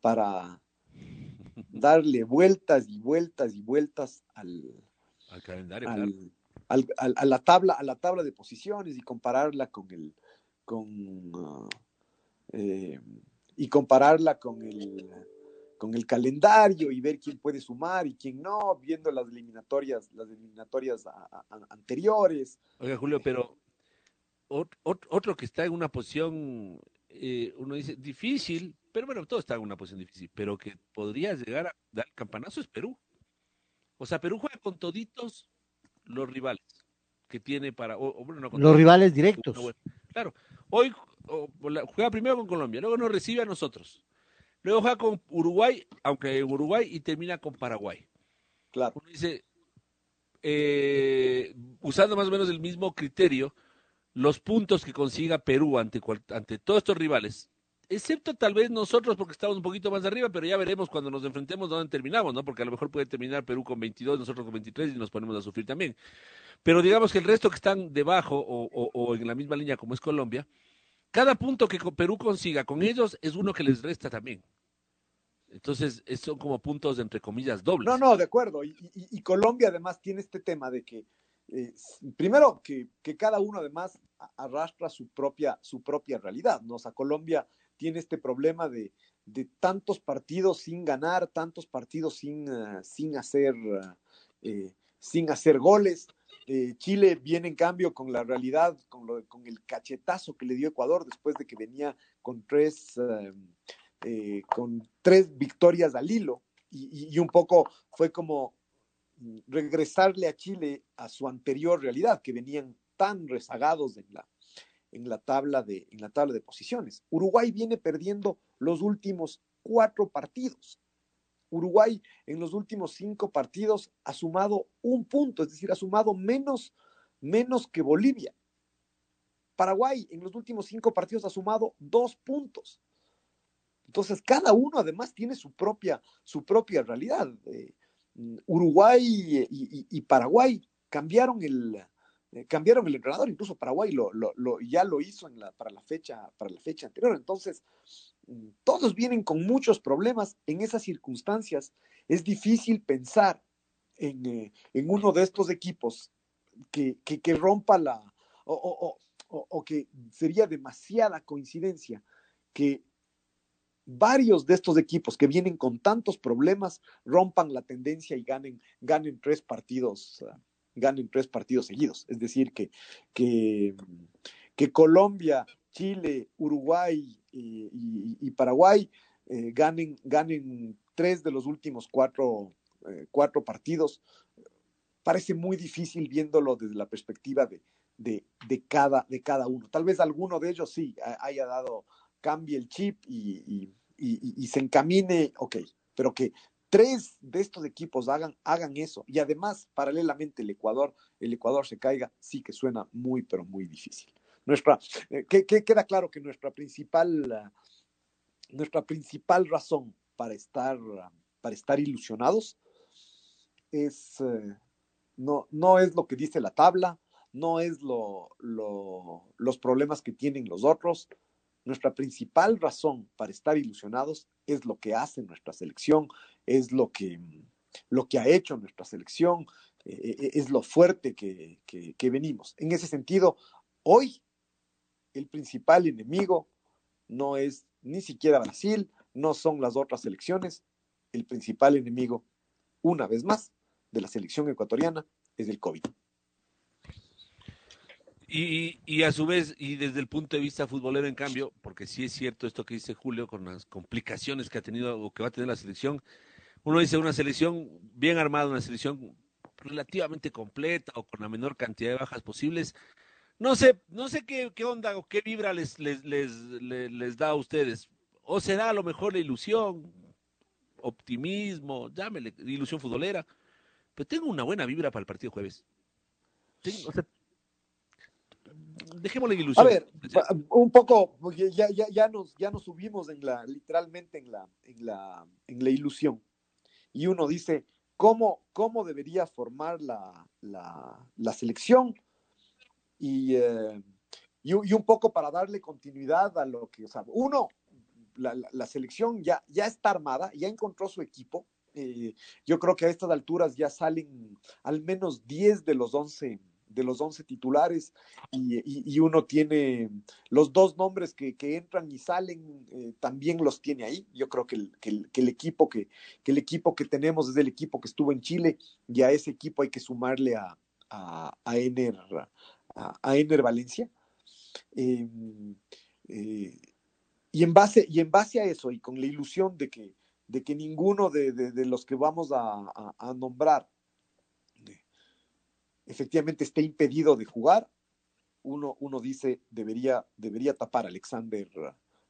para darle vueltas y vueltas y vueltas al, al calendario, al, al, a la tabla, a la tabla de posiciones y compararla con el con uh, eh, y compararla con el con el calendario y ver quién puede sumar y quién no, viendo las eliminatorias, las eliminatorias a, a, anteriores. Oiga, Julio, pero otro que está en una posición, eh, uno dice, difícil, pero bueno, todo está en una posición difícil, pero que podría llegar a dar campanazo es Perú. O sea, Perú juega con toditos los rivales que tiene para... los rivales directos. claro, hoy juega primero con Colombia, luego nos recibe a nosotros. Luego juega con Uruguay, aunque en Uruguay, y termina con Paraguay. Claro. Uno dice, eh, usando más o menos el mismo criterio, los puntos que consiga Perú ante, ante todos estos rivales, excepto tal vez nosotros porque estamos un poquito más arriba, pero ya veremos cuando nos enfrentemos dónde terminamos, ¿no? Porque a lo mejor puede terminar Perú con 22, nosotros con 23 y nos ponemos a sufrir también. Pero digamos que el resto que están debajo o, o en la misma línea como es Colombia, cada punto que Perú consiga con ellos es uno que les resta también. Entonces, son como puntos, entre comillas, dobles. No, no, de acuerdo. Y, Colombia además tiene este tema de que, eh, primero, que, cada uno además arrastra su propia, su propia realidad, ¿no? O sea, Colombia tiene este problema de, tantos partidos sin ganar, tantos partidos sin, eh, sin, hacer, eh, sin hacer goles. Chile viene en cambio con la realidad, con, lo, con el cachetazo que le dio Ecuador después de que venía con tres eh, con tres victorias al hilo y, un poco fue como regresarle a Chile a su anterior realidad, que venían tan rezagados en la, en la, tabla, de, en la tabla de posiciones. Uruguay viene perdiendo los últimos cuatro partidos. Uruguay en los últimos cinco partidos ha sumado un punto, es decir, ha sumado menos, menos que Bolivia. Paraguay en los últimos cinco partidos ha sumado dos puntos. Entonces, cada uno además tiene su propia, su propia realidad. Eh, mm, Uruguay y, Paraguay cambiaron el, eh, cambiaron el entrenador, incluso Paraguay lo, ya lo hizo en para, la fecha, para la fecha anterior. Entonces, mm, todos vienen con muchos problemas. En esas circunstancias es difícil pensar en, eh, uno de estos equipos que, rompa la, o que sería demasiada coincidencia que varios de estos equipos que vienen con tantos problemas rompan la tendencia y ganen, ganen tres partidos, ah, ganen tres partidos seguidos. Es decir, que, que, Colombia, Chile, Uruguay y, Paraguay eh, ganen, ganen tres de los últimos cuatro, eh, cuatro partidos. Parece muy difícil viéndolo desde la perspectiva de, de, cada, de cada uno. Tal vez alguno de ellos sí haya dado cambie el chip y, se encamine, ok, pero que tres de estos equipos hagan, hagan eso y además paralelamente el Ecuador, el Ecuador se caiga, sí que suena muy, pero muy difícil. Nuestra, eh, que, queda claro que nuestra principal, nuestra principal razón para estar, para estar ilusionados es, eh, no, no es lo que dice la tabla, no es lo, los problemas que tienen los otros, nuestra principal razón para estar ilusionados es lo que hace nuestra selección, es lo que, lo que ha hecho nuestra selección, eh, eh, es lo fuerte que, que venimos. En ese sentido, hoy el principal enemigo no es ni siquiera Brasil, no son las otras selecciones, el principal enemigo, una vez más, de la selección ecuatoriana es el COVID. Y, a su vez, y desde el punto de vista futbolero, en cambio, porque sí es cierto esto que dice Julio con las complicaciones que ha tenido o que va a tener la selección, uno dice una selección bien armada, una selección relativamente completa o con la menor cantidad de bajas posibles. No sé, no sé qué, qué onda o qué vibra les, les, les, les, da a ustedes. O será a lo mejor la ilusión, optimismo, llámele, ilusión futbolera. Pero tengo una buena vibra para el partido jueves. O sea, dejémosle ilusión. A ver, un poco, ya, ya, ya, nos, ya nos subimos en la, literalmente en la, en la, en la ilusión. Y uno dice, ¿cómo, cómo debería formar la, la, la selección? Y, eh, y, un poco para darle continuidad a lo que, o sea, uno, la, la selección ya, ya está armada, ya encontró su equipo. Eh, yo creo que a estas alturas ya salen al menos 10 de los 11 de los 11 titulares y, uno tiene los dos nombres que, entran y salen, eh, también los tiene ahí. Yo creo que el, equipo que, el equipo que tenemos es el equipo que estuvo en Chile y a ese equipo hay que sumarle a, a, Ener, a, Ener Valencia. Em, eh, y, en base, y en base a eso, y con la ilusión de que, de que ninguno de, de, los que vamos a, a, nombrar efectivamente esté impedido de jugar, uno, uno dice debería, debería tapar Alexander,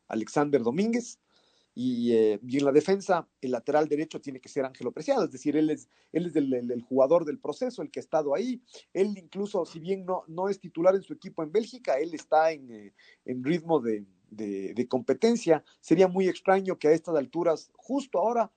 Alexander Domínguez eh, y, en la defensa, el lateral derecho tiene que ser Ángelo Preciado, es decir, él es, él es el, jugador del proceso, el que ha estado ahí. Él incluso, si bien no, no es titular en su equipo en Bélgica, él está en, eh, ritmo de, competencia. Sería muy extraño que a estas alturas, justo ahora,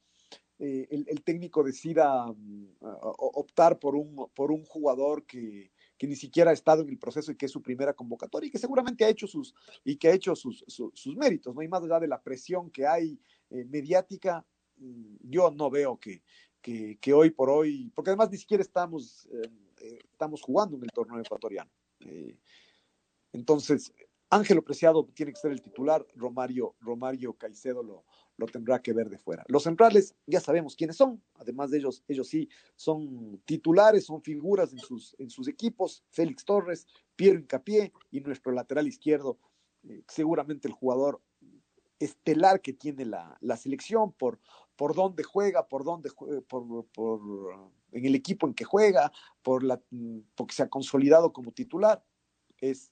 eh, el, técnico decida mm, optar por un, por un jugador que, que ni siquiera ha estado en el proceso y que es su primera convocatoria y que seguramente ha hecho sus, y que ha hecho sus, sus, méritos, ¿no? Y más allá de la presión que hay eh, mediática, mm, yo no veo que, que, hoy por hoy, porque además ni siquiera estamos, eh, estamos jugando en el torneo ecuatoriano. entonces, Ángelo Preciado tiene que ser el titular, Romario, Romario Caicedo lo, lo tendrá que ver de fuera. Los centrales ya sabemos quiénes son, además de ellos, ellos sí son titulares, son figuras en sus, en sus equipos, Félix Torres, Piero Incapié y nuestro lateral izquierdo, eh, seguramente el jugador estelar que tiene la, selección por, por dónde juega, por dónde por, por, en el equipo en que juega, por la, porque se ha consolidado como titular, es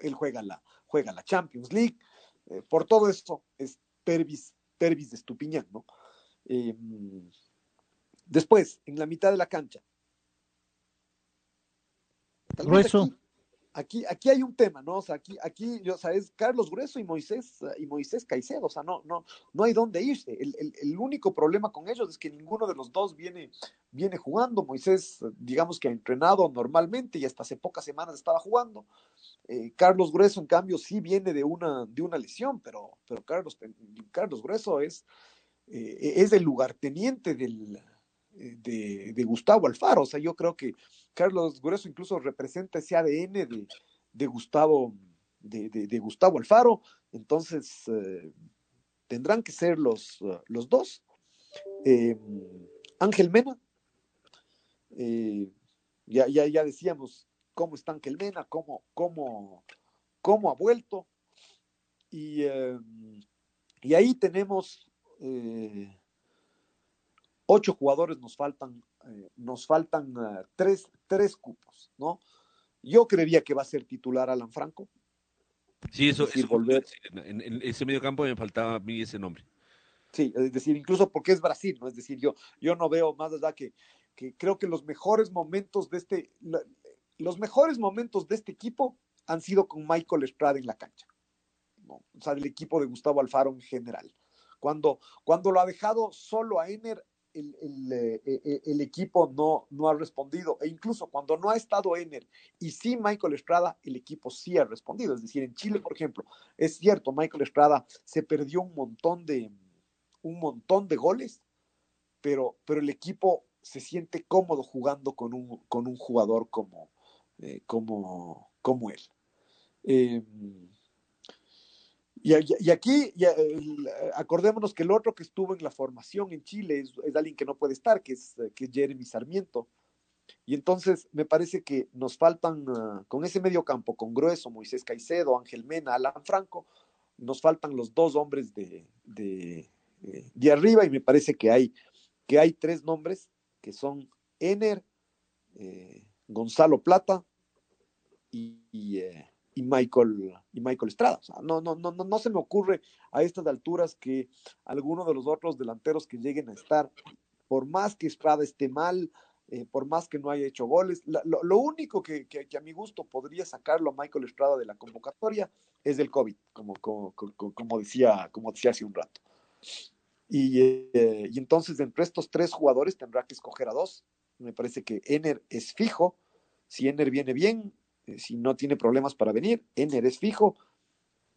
él juega la, juega la Champions League, eh, por todo esto es Pervis Pervis de Estupiñán, ¿no? Em, después, en la mitad de la cancha. Grueso. Aquí, aquí, hay un tema, ¿no? O sea, aquí, aquí, o sea, es Carlos Grueso y Moisés, y Moisés Caicedo, o sea, no, no, no hay dónde irse. El, único problema con ellos es que ninguno de los dos viene, viene jugando. Moisés, digamos que ha entrenado normalmente y hasta hace pocas semanas estaba jugando. Eh, Carlos Grueso, en cambio, sí viene de una, de una lesión, pero, pero Carlos, Carlos Grueso es, eh, es el lugarteniente del, eh, de, Gustavo Alfaro. O sea, yo creo que Carlos Grueso incluso representa ese ADN de, Gustavo, de, Gustavo Alfaro. Entonces, tendrán que ser los, los dos. Ángel Mena, ya, ya, ya decíamos, cómo está Angelmena, cómo, cómo, cómo ha vuelto. Y, y ahí tenemos eh, ocho jugadores, nos faltan, eh, nos faltan eh, tres, tres cupos, ¿no? Yo creería que va a ser titular Alan Franco. Sí, eso, es volver... en, ese medio campo me faltaba a mí ese nombre. Sí, es decir, incluso porque es Brasil, ¿no? Es decir, yo, yo no veo más allá que, que creo que los mejores momentos de este, los mejores momentos de este equipo han sido con Michael Estrada en la cancha. O sea, del equipo de Gustavo Alfaro en general. Cuando, cuando lo ha dejado solo a Ener, el, eh, eh, el, equipo no, no ha respondido. E incluso cuando no ha estado Ener y sí Michael Estrada, el equipo sí ha respondido. Es decir, en Chile, por ejemplo, es cierto, Michael Estrada se perdió un montón de, un montón de goles, pero, pero el equipo se siente cómodo jugando con un, con un jugador como, eh, como, como él. Eh, y, aquí, acordémonos que el otro que estuvo en la formación en Chile es, alguien que no puede estar, que es, que Jeremy Sarmiento. Y entonces me parece que nos faltan, ah, con ese medio campo, con Grueso, Moisés Caicedo, Ángel Mena, Alan Franco, nos faltan los dos hombres de, de, eh, de arriba y me parece que hay, que hay tres nombres que son Ener, Gonzalo Plata y, eh, y, Michael, y Michael Estrada. no, no, no, no se me ocurre a estas alturas que alguno de los otros delanteros que lleguen a estar, por más que Estrada esté mal, eh, por más que no haya hecho goles, lo, único que, que, a mi gusto podría sacarlo a Michael Estrada de la convocatoria es el COVID, como, como, como, decía, como decía hace un rato. Y, eh, y, entonces entre estos tres jugadores tendrá que escoger a dos, me parece que Ener es fijo. Si Ener viene bien, eh, si no tiene problemas para venir, Ener es fijo.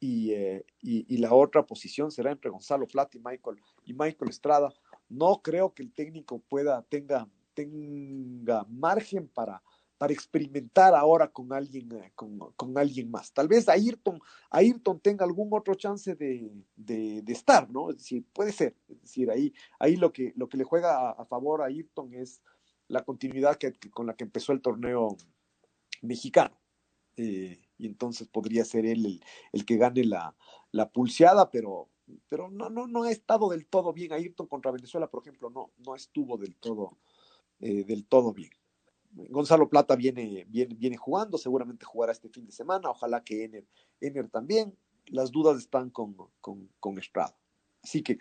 Eh, y, y, la otra posición será entre Gonzalo Plata y Michael, y Michael Estrada. No creo que el técnico pueda, tenga, tenga margen para, para experimentar ahora con alguien, eh, con, alguien más. Tal vez Ayrton, Ayrton tenga algún otro chance de, de, estar, ¿no? Es decir, puede ser. Es decir, ahí, ahí lo, que, lo que le juega a, favor a Ayrton es la continuidad que, con la que empezó el torneo mexicano. Eh, y entonces podría ser él el, el que gane la, la pulseada, pero, pero no, no, no ha estado del todo bien. Ayrton contra Venezuela, por ejemplo, no, no estuvo del todo, eh, del todo bien. Gonzalo Plata viene, viene, viene jugando, seguramente jugará este fin de semana, ojalá que Ener, Ener también. Las dudas están con, con, con Estrada. Así que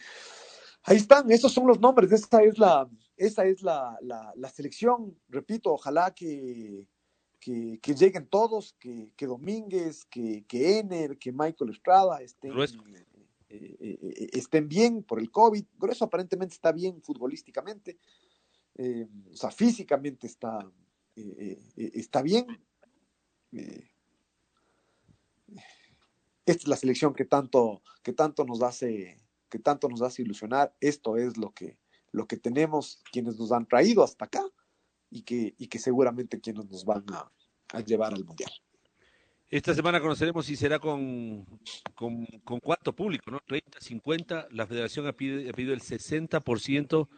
ahí están, esos son los nombres, esa es la, esa es la, la, la selección, repito, ojalá que, que, que lleguen todos, que, que Domínguez, que, que, Ener, que Michael Estrada estén, eh, eh, eh, estén bien por el COVID. Grueso aparentemente está bien futbolísticamente, eh, o sea, físicamente está, está bien. esta es la selección que tanto, que tanto nos hace, que tanto nos hace ilusionar. Esto es lo que, lo que tenemos, quienes nos han traído hasta acá y que, y que seguramente quienes nos van a, a llevar al Mundial. Esta semana conoceremos si será con, con, con cuánto público, ¿no? 30, 50. La federación ha pedido, ha pedido el 60%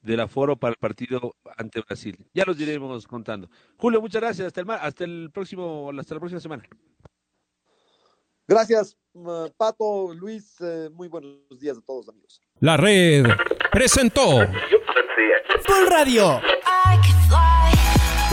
del aforo para el partido ante Brasil. Ya los iremos contando. Julio, muchas gracias. Hasta el, hasta el próximo, hasta la próxima semana. Gracias, uh, Pato, Luis. Eh, muy buenos días a todos, amigos. La red presentó Full Radio.